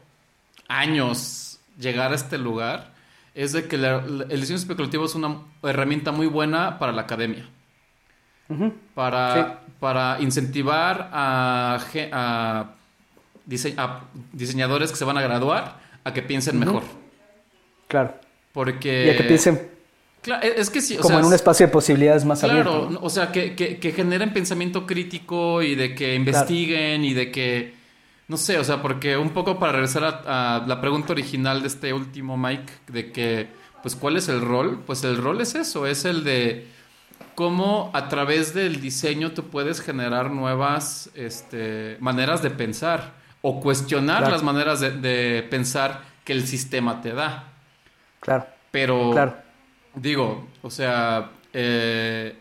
años llegar a este lugar es de que el diseño especulativo es una herramienta muy buena para la academia. para, para incentivar a, a, diseñadores que se van a graduar a que piensen mejor. Claro. Porque... Y a que piensen es que sí, como en un espacio de posibilidades más abierto. Claro, o sea, que, que, generen pensamiento crítico y de que investiguen y de que, no sé, o sea, porque un poco para regresar a, la pregunta original de este último Mike, de que, pues, ¿cuál es el rol? Pues el rol es eso, es el de cómo a través del diseño tú puedes generar nuevas este, maneras de pensar o cuestionar las maneras de, de pensar que el sistema te da. Claro. Pero... Claro Digo, o sea, eh,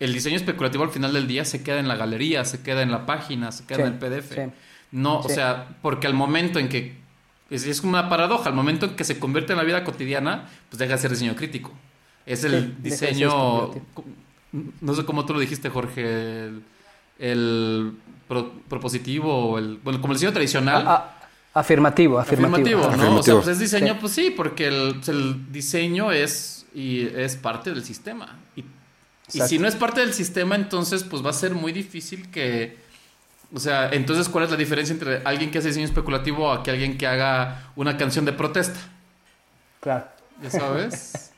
el diseño especulativo al final del día se queda en la galería, se queda en la página, se queda en el PDF. No, o sea, porque al momento en que es, es, como una paradoja, al momento en que se convierte en la vida cotidiana, pues deja de ser diseño crítico. Es el diseño, no sé cómo tú lo dijiste, Jorge, el, propositivo, el, bueno, como el diseño tradicional. Ah, ah, afirmativo, afirmativo. ¿no? O sea, pues es diseño, pues sí, porque el diseño es y es parte del sistema. Y, si no es parte del sistema, entonces pues va a ser muy difícil que... O sea, entonces, ¿cuál es la diferencia entre alguien que hace diseño especulativo a que alguien que haga una canción de protesta? Claro. ¿Ya sabes?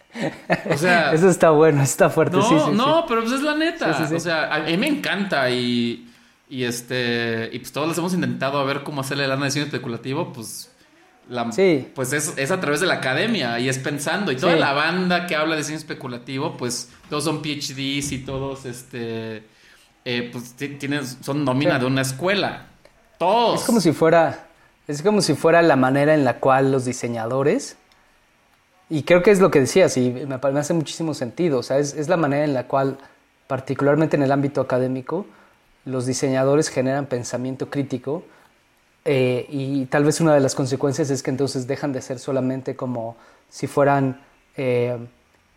O sea... *laughs* Eso está bueno, está fuerte. No, no, pero pues es la neta. O sea, a mí me encanta y... Y este, y pues todos los hemos intentado a ver cómo hacerle lana de diseño especulativo, pues sí. Pues es, a través de la academia y es pensando. Y toda la banda que habla de diseño especulativo, pues todos son PhDs y todos este, eh, pues tienen, son nómina de una escuela. Todos. Es como si fuera. Es como si fuera la manera en la cual los diseñadores. Y creo que es lo que decías, y me, me hace muchísimo sentido. O sea, es, es la manera en la cual, particularmente en el ámbito académico, los diseñadores generan pensamiento crítico eh, y tal vez una de las consecuencias es que entonces dejan de ser solamente como si fueran eh,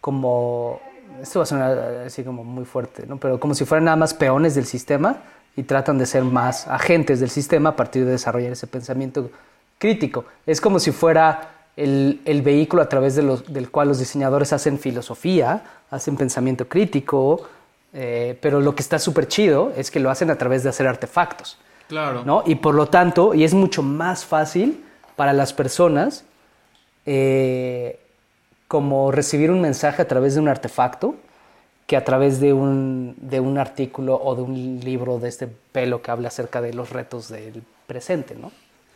como, esto va a sonar así como muy fuerte, ¿no? pero como si fueran nada más peones del sistema y tratan de ser más agentes del sistema a partir de desarrollar ese pensamiento crítico. Es como si fuera el, el vehículo a través del cual los diseñadores hacen filosofía, hacen pensamiento crítico, eh, pero lo que está súper chido es que lo hacen a través de hacer artefactos. Claro. ¿no? Y por lo tanto, y es mucho más fácil para las personas eh, como recibir un mensaje a través de un artefacto que a través de un, de un artículo o de un libro de este pelo que habla acerca de los retos del presente, ¿no?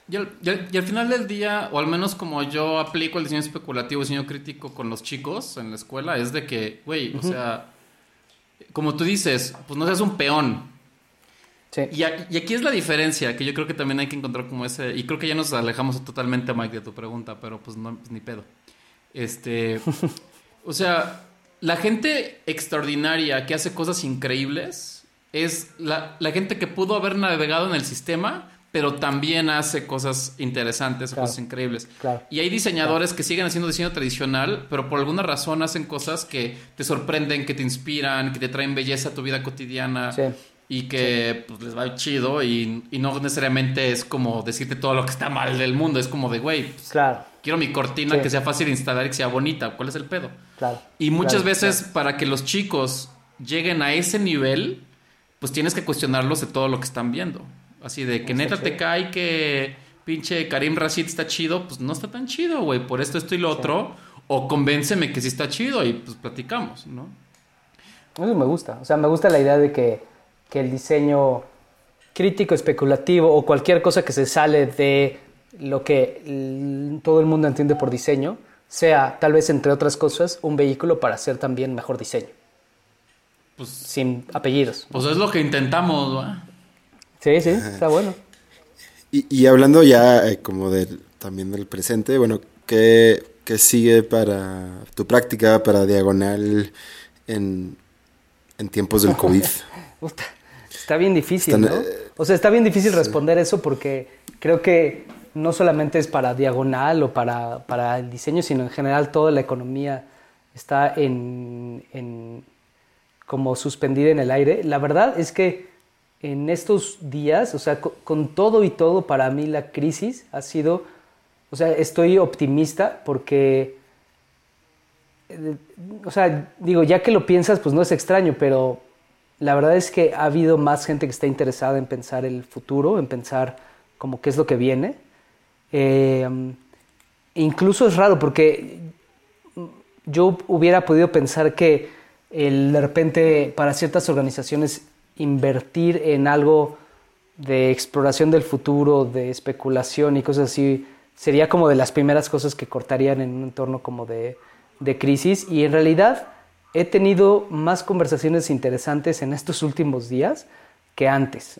Y al, y al, final del día, o al menos como yo aplico el diseño especulativo, diseño crítico con los chicos en la escuela, es de que, güey, o sea, como tú dices, pues no seas un peón, y, aquí es la diferencia, que yo creo que también hay que encontrar como ese, y creo que ya nos alejamos totalmente, Mike, de tu pregunta, pero pues no, pues ni pedo. Este, o sea, la gente extraordinaria que hace cosas increíbles es la, la gente que pudo haber navegado en el sistema pero también hace cosas interesantes, cosas increíbles. Claro. Y hay diseñadores que siguen haciendo diseño tradicional, pero por alguna razón hacen cosas que te sorprenden, que te inspiran, que te traen belleza a tu vida cotidiana. Sí. Y que pues, les va chido y, y no necesariamente es como decirte todo lo que está mal del mundo. Es como de, güey, pues, Claro, quiero mi cortina Sí. que sea fácil de instalar y que sea bonita. ¿Cuál es el pedo? claro. Y muchas Claro, veces para que los chicos lleguen a ese nivel, pues tienes que cuestionarlos de todo lo que están viendo. Así de que neta te cae que pinche Karim Rashid está chido, pues no está tan chido, güey, por esto, esto y lo otro. O convénceme que sí está chido y pues platicamos, ¿no? Eso me gusta. O sea, me gusta la idea de que, que el diseño crítico, especulativo o cualquier cosa que se sale de lo que todo el mundo entiende por diseño sea, tal vez entre otras cosas, un vehículo para hacer también mejor diseño. Pues, Sin apellidos. pues es lo que intentamos, ¿va? Sí, sí, está bueno. *laughs* Y, y hablando ya eh, como del, también del presente, bueno, ¿qué, qué sigue para tu práctica, para Diagonal en, en tiempos del COVID? *laughs* Está bien difícil, Están, ¿no? eh, O sea, está bien difícil responder eso porque creo que no solamente es para diagonal o para, para el diseño, sino en general toda la economía está en, en- como suspendida en el aire. La verdad es que en estos días, o sea, co- con, todo y todo, para mí la crisis ha sido, o sea, estoy optimista porque eh, o sea, digo, ya que lo piensas, pues no es extraño, pero la verdad es que ha habido más gente que está interesada en pensar el futuro, en pensar como qué es lo que viene. Eh, incluso es raro porque yo hubiera podido pensar que el, de repente para ciertas organizaciones invertir en algo de exploración del futuro, de especulación y cosas así, sería como de las primeras cosas que cortarían en un entorno como de, de crisis. Y en realidad he tenido más conversaciones interesantes en estos últimos días que antes.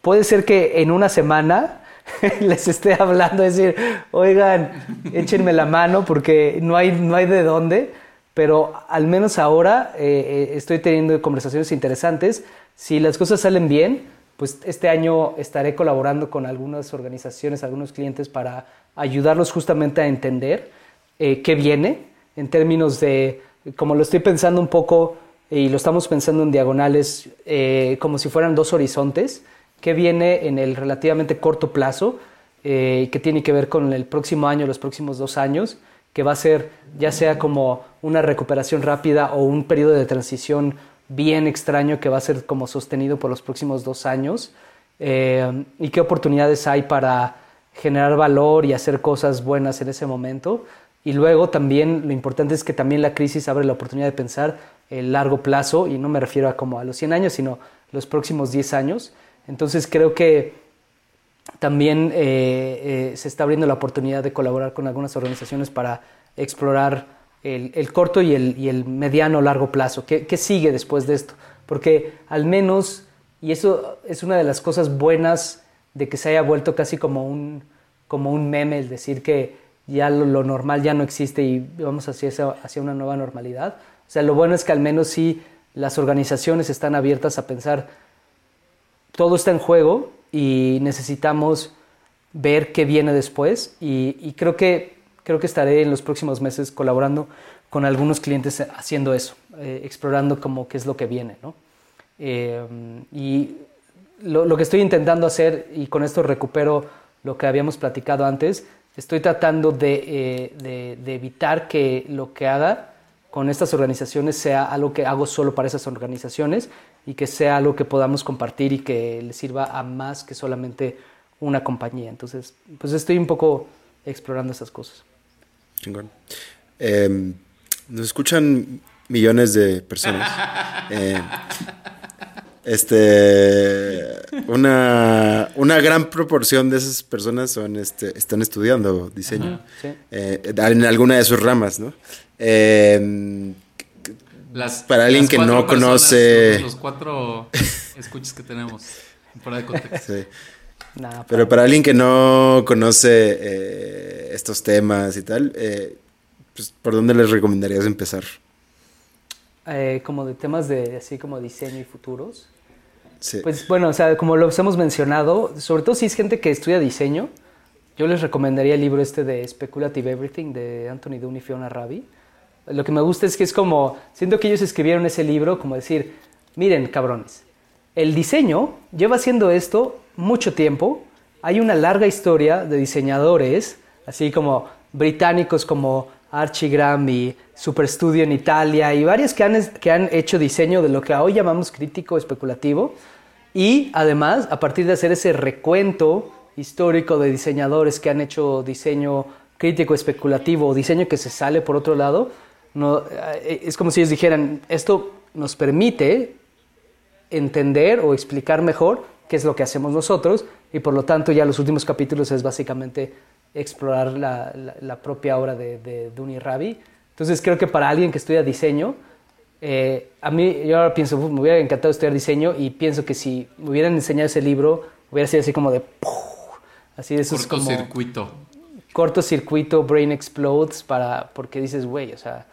Puede ser que en una semana *laughs* les esté hablando, decir, oigan, échenme la mano porque no hay, no hay de dónde, pero al menos ahora eh, eh, estoy teniendo conversaciones interesantes. Si las cosas salen bien, pues este año estaré colaborando con algunas organizaciones, algunos clientes para ayudarlos justamente a entender eh, qué viene en términos de, como lo estoy pensando un poco y lo estamos pensando en diagonales, eh, como si fueran dos horizontes, qué viene en el relativamente corto plazo, eh, que tiene que ver con el próximo año, los próximos dos años, que va a ser ya sea como una recuperación rápida o un periodo de transición bien extraño que va a ser como sostenido por los próximos dos años, eh, y qué oportunidades hay para generar valor y hacer cosas buenas en ese momento. Y luego también lo importante es que también la crisis abre la oportunidad de pensar el largo plazo, y no me refiero a como a los 100 años, sino los próximos 10 años. Entonces creo que también eh, eh, se está abriendo la oportunidad de colaborar con algunas organizaciones para explorar el, el corto y el, y el mediano largo plazo. ¿Qué, ¿Qué sigue después de esto? Porque al menos, y eso es una de las cosas buenas de que se haya vuelto casi como un, como un meme, el decir que ya lo, lo normal ya no existe y vamos hacia, esa- hacia una nueva normalidad. O sea, lo bueno es que al menos sí las organizaciones están abiertas a pensar todo está en juego y necesitamos ver qué viene después y, y creo que creo que estaré en los próximos meses colaborando con algunos clientes haciendo eso, eh, explorando como qué es lo que viene, ¿no? Eh, y lo, lo que estoy intentando hacer, y con esto recupero lo que habíamos platicado antes, estoy tratando de, eh, de- de evitar que lo que haga con estas organizaciones sea algo que hago solo para esas organizaciones y que sea algo que podamos compartir y que le sirva a más que solamente una compañía. Entonces, pues estoy un poco explorando esas cosas. Chingón. Eh, nos escuchan millones de personas. *laughs* Eh, este, una, una gran proporción de esas personas son, este, están estudiando diseño Sí. eh, en alguna de sus ramas, ¿no? Eh, Las- Para alguien las que no personas, conoce- Los, cuatro escuchas que tenemos. Fuera de contexto. sí. Nada, Pero para alguien que no conoce eh, estos temas y tal, eh, pues, ¿por dónde les recomendarías empezar? Eh, como de temas de así como diseño y futuros. Pues bueno, o sea, como lo hemos mencionado, sobre todo si es gente que estudia diseño, yo les recomendaría el libro este de Speculative Everything de Anthony Dunn y Fiona Rabi. Lo que me gusta es que es como, siento que ellos escribieron ese libro como decir, miren cabrones, el diseño lleva haciendo esto mucho tiempo, hay una larga historia de diseñadores, así como británicos como Archie Graham y Superstudio en Italia y varios que han, que han hecho diseño de lo que hoy llamamos crítico especulativo. Y además, a partir de hacer ese recuento histórico de diseñadores que han hecho diseño crítico especulativo o diseño que se sale por otro lado, no, eh, es como si ellos dijeran, esto nos permite entender o explicar mejor qué es lo que hacemos nosotros y por lo tanto ya los últimos capítulos es básicamente explorar la, propia obra de, de Duni Rabi. Entonces creo que para alguien que estudia diseño, eh, a mí yo ahora pienso, me hubiera encantado estudiar diseño y pienso que si me hubieran enseñado ese libro, hubiera sido así como de... Así de esos Cortocircuito. Cortocircuito, brain explodes, para, porque dices, güey, o sea,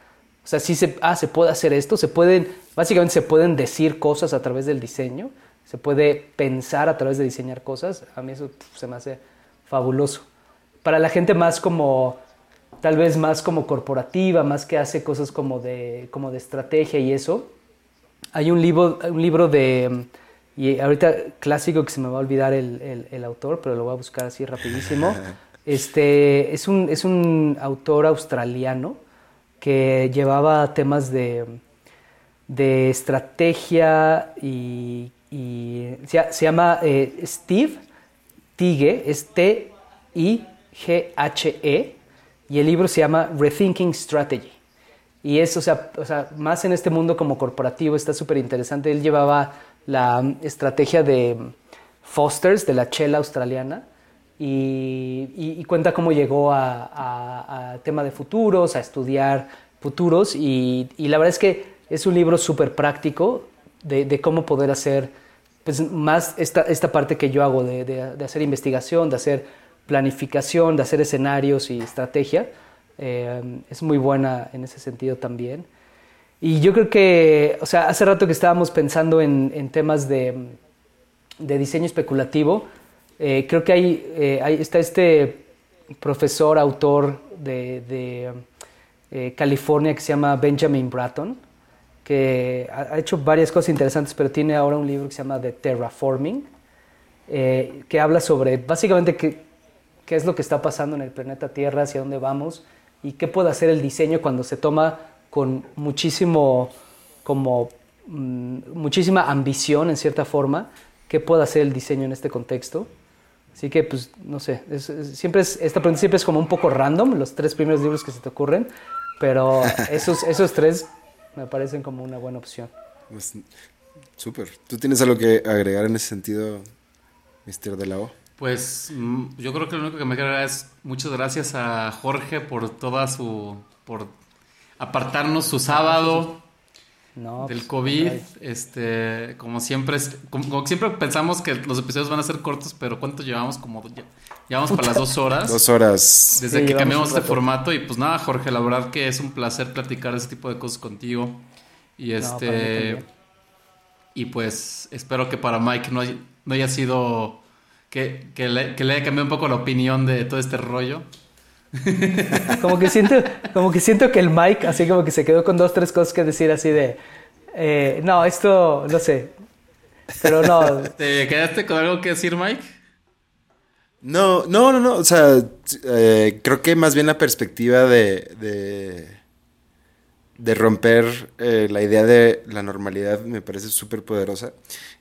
o sea, sí se, ah, se puede hacer esto, se pueden, básicamente se pueden decir cosas a través del diseño, se puede pensar a través de diseñar cosas, a mí eso se me hace fabuloso para la gente más como, tal vez más como corporativa, más que hace cosas como de, como de estrategia y eso, hay un libro, un libro de, y ahorita clásico que se me va a olvidar el, el, autor, pero lo voy a buscar así rapidísimo. *laughs* Este, es, un, es un autor australiano que llevaba temas de, de estrategia y, y se, llama eh, Steve Tige, es T-I G-H-E, y el libro se llama Rethinking Strategy. Y es, o sea, o sea más en este mundo como corporativo, está súper interesante. Él llevaba la estrategia de Foster's, de la chela australiana, y, cuenta cómo llegó a, tema de futuros, a estudiar futuros, y, la verdad es que es un libro súper práctico de, cómo poder hacer pues, más esta, esta parte que yo hago, de hacer investigación, de hacer planificación, de hacer escenarios y estrategia. Eh, es muy buena en ese sentido también. Y yo creo que, o sea, hace rato que estábamos pensando en, temas de, diseño especulativo, eh, creo que hay, eh, está este profesor, autor de, California que se llama Benjamin Bratton, que ha, hecho varias cosas interesantes, pero tiene ahora un libro que se llama The Terraforming, que habla sobre básicamente que, qué es lo que está pasando en el planeta Tierra, hacia dónde vamos y qué puede hacer el diseño cuando se toma con muchísimo, como, mm, muchísima ambición en cierta forma, qué puede hacer el diseño en este contexto. Así que, pues, no sé, siempre es, esta pregunta siempre es como un poco random, los tres primeros libros que se te ocurren, pero *laughs* esos, esos tres me parecen como una buena opción. Pues, súper. ¿Tú tienes algo que agregar en ese sentido, Mr. De la O? Pues mm, yo creo que lo único que me queda es muchas gracias a Jorge por toda su. por apartarnos su sábado del pues, COVID. Este, como siempre, como, siempre pensamos que los episodios van a ser cortos, pero ¿cuánto llevamos? Como llevamos para las dos horas. Dos horas. Desde que cambiamos este formato. Y pues nada, Jorge, la verdad que es un placer platicar ese tipo de cosas contigo. Y este. y pues espero que para Mike no no haya sido que, que, le, que le haya cambiado un poco la opinión de todo este rollo. Como que siento, como que siento que el Mike así como que se quedó con dos, tres cosas que decir así de eh, no, esto, no sé. Pero no. ¿Te quedaste con algo que decir, Mike? No, no, no, no. O sea, eh, creo que más bien la perspectiva de de romper eh, la idea de la normalidad me parece súper poderosa.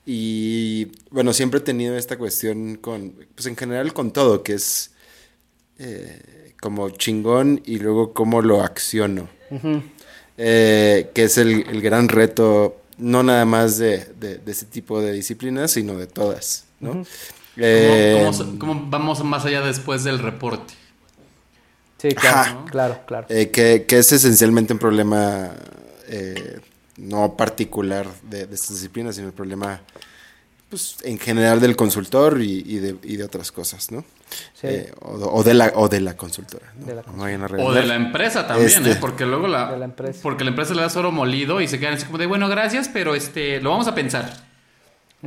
Y bueno, siempre he tenido esta cuestión con, pues en general con todo, que es eh, como chingón y luego cómo lo acciono. Eh, que es el, gran reto, no nada más de, de, ese tipo de disciplinas, sino de todas. ¿no? cómo vamos más allá después del reporte? Sí, claro, claro, claro. Eh, que, es esencialmente un problema eh, no particular de, de, estas disciplinas, sino un problema pues, en general del consultor y, de, otras cosas, ¿no? Sí. Eh, o, de la, o de la consultora. o de la empresa también, este. porque luego la, empresa. Porque la empresa le da oro molido y se quedan así como de, bueno, gracias, pero este lo vamos a pensar.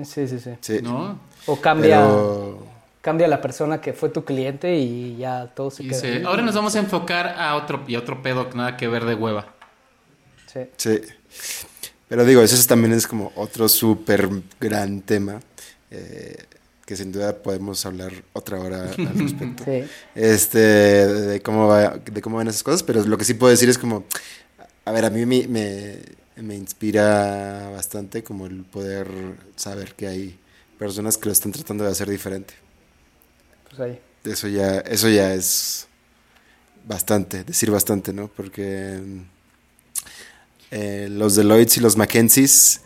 Sí, sí, sí. Sí. ¿no? O cambia, Pero cambia la persona que fue tu cliente y ya todo se Y queda. ahora nos vamos a enfocar a otro, y otro pedo que nada que ver de hueva. Sí. Sí. Pero digo, eso también es como otro súper gran tema eh, que sin duda podemos hablar otra hora al *laughs* respecto. Sí. Este, de cómo, va, de cómo van esas cosas, pero lo que sí puedo decir es como, a ver, a mí me, me, me inspira bastante como el poder saber que hay personas que lo están tratando de hacer diferente. Pues ahí. Eso ya, eso ya es bastante, decir bastante, ¿no? Porque eh, los Deloitte y los Mackenzies,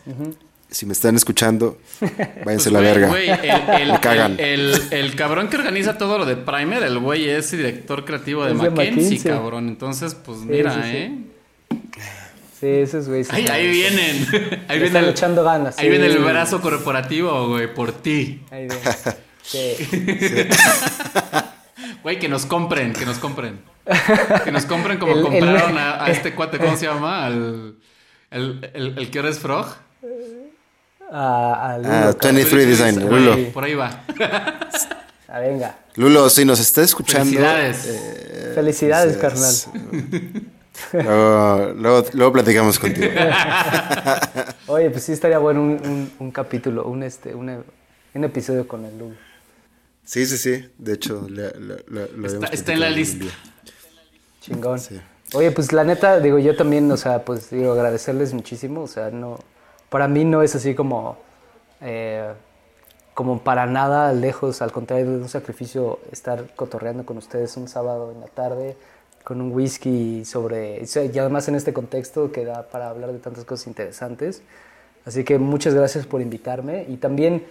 si me están escuchando, *laughs* váyanse a la Pues, verga. güey, el, el- *laughs* Me cagan. el- el- el cabrón que organiza todo lo de Primer, el güey es director creativo de Es de Mackenzie, McKinsey. cabrón. Entonces, pues mira, sí, sí. ¿eh? Sí, esos güeyes. Ahí, *laughs* ahí vienen. Ahí viene están el, echando ganas. ahí sí. viene el brazo corporativo, güey, por ti. Ahí viene. Sí. Güey, que nos compren, que nos compren. Que nos compren como El- el- compraron a, a este cuate, ¿cómo se llama? Al, el, el, el que ahora es Frog. A, a Lulo, Ah, cabrón. 23 Design, Lulo. Por ahí va. Ah, venga. Lulo, si nos está escuchando. Felicidades. eh, Felicidades, felicidades. Luego, luego, luego platicamos contigo. *laughs* Oye, pues sí estaría bueno un, un, un capítulo, un, este, un, un episodio con el Lulo. Sí, sí, sí. De hecho, le- le- lo Está, está en la lista. Chingón. Sí. Oye, pues la neta, digo, yo también, o sea, pues digo, agradecerles muchísimo. O sea, no, para mí no es así como, eh, como para nada lejos, al contrario, de un sacrificio estar cotorreando con ustedes un sábado en la tarde con un whisky sobre, y además en este contexto que da para hablar de tantas cosas interesantes. Así que muchas gracias por invitarme y también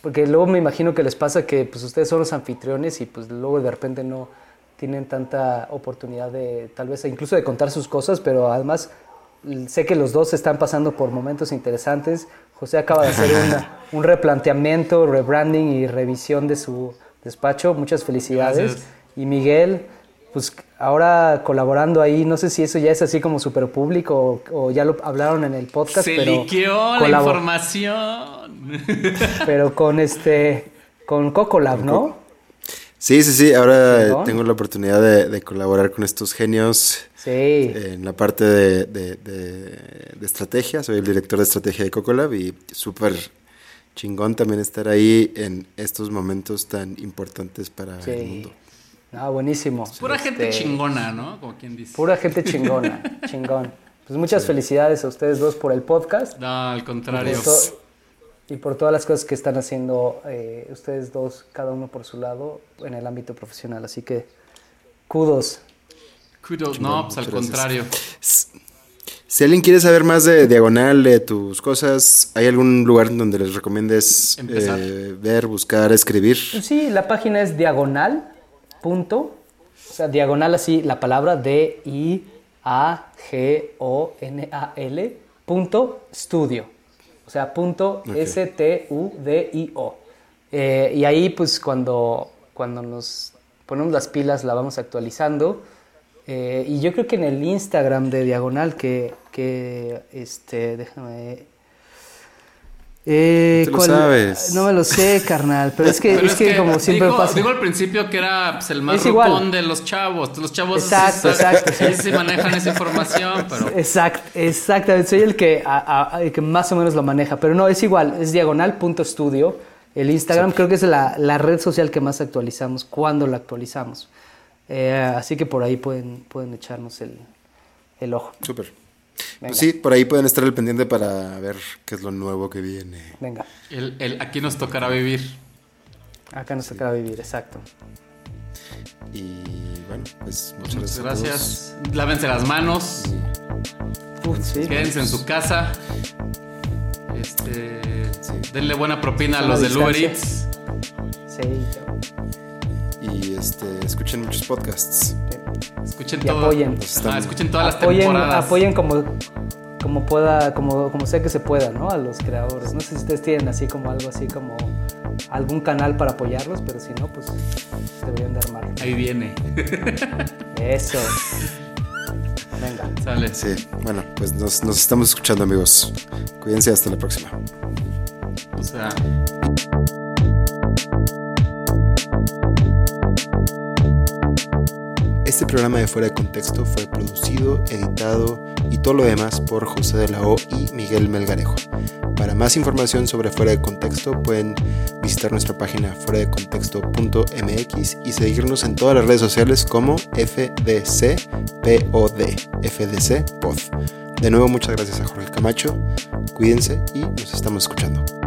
porque luego me imagino que les pasa que pues ustedes son los anfitriones y pues luego de repente no tienen tanta oportunidad de tal vez incluso de contar sus cosas, pero además sé que los dos están pasando por momentos interesantes. José acaba de hacer una- *laughs* un replanteamiento, rebranding y revisión de su despacho. Muchas felicidades. Gracias. Y Miguel, pues ahora colaborando ahí, no sé si eso ya es así como súper público o, o ya lo hablaron en el podcast, Se pero liqueó la información. *laughs* pero con este con Cocolab, ¿no? Sí, sí, sí. Ahora tengo la oportunidad de, de colaborar con estos genios Sí. en la parte de, de- de- de estrategia. Soy el director de estrategia de Cocolab y súper chingón también estar ahí en estos momentos tan importantes para Sí. el mundo. Ah, buenísimo. Pura gente Este, chingona, ¿no? Como quien dice. Pura gente chingona, *laughs* chingón. Pues muchas felicidades a ustedes dos por el podcast No, al y contrario. por, to- y por todas las cosas que están haciendo eh, ustedes dos, cada uno por su lado, en el ámbito profesional. Así que, kudos. Kudos. No, pues al gracias. contrario. Si alguien quiere saber más de Diagonal, de tus cosas, ¿hay algún lugar donde les recomiendes eh, ver, buscar, escribir? Pues Sí, la página es diagonal. Punto, o sea, diagonal así, la palabra D-I-A-G-O-N-A-L punto studio. O sea, punto S-T-U-D-I-O. Eh, y ahí, pues, cuando, cuando nos ponemos las pilas, la vamos actualizando. Eh, y yo creo que en el Instagram de Diagonal, que, que este, déjame... Eh, Tú lo ¿cuál- sabes. No me lo sé, carnal, pero es que, Pero es que, como siempre digo, pasa. digo al principio que era pues, el más rucón de los chavos. Los chavos Exacto, sí, exacto, sí, sí manejan esa información, pero Exact, exactamente, soy el que, a- a- el que más o menos lo maneja, pero no, es igual, es diagonal.studio. El Instagram creo que es la, la red social que más actualizamos cuando la actualizamos. Eh, así que por ahí pueden, pueden echarnos el, el ojo. Súper. Venga. Pues sí, por ahí pueden estar al pendiente para ver qué es lo nuevo que viene. Venga, el, el- aquí nos tocará vivir. acá nos toca vivir, exacto. Y bueno, pues muchas Muchas gracias. gracias. Lávense las manos. Uf, sí. Quédense en su casa. Este, Sí. denle buena propina a los del Uber. Eats. Sí. Y este, escuchen muchos podcasts. Escuchen Y todo. apoyen. Ajá, Estamos- escuchen todas las temporadas. apoyen como, como pueda, como, como sea que se pueda, ¿no? A los creadores. No sé si ustedes tienen así como algo así como algún canal para apoyarlos, pero si no, pues deberían de armarlo. Ahí viene. Eso. Venga. Sale. Sí, bueno, pues nos, nos estamos escuchando amigos. Cuídense hasta la próxima. O sea... Este programa de Fuera de Contexto fue producido, editado y todo lo demás por José de la O y Miguel Melgarejo. Para más información sobre Fuera de Contexto pueden visitar nuestra página fuera de contexto.mx y seguirnos en todas las redes sociales como FDCPOD, FDC De nuevo muchas gracias a Jorge Camacho, cuídense y nos estamos escuchando.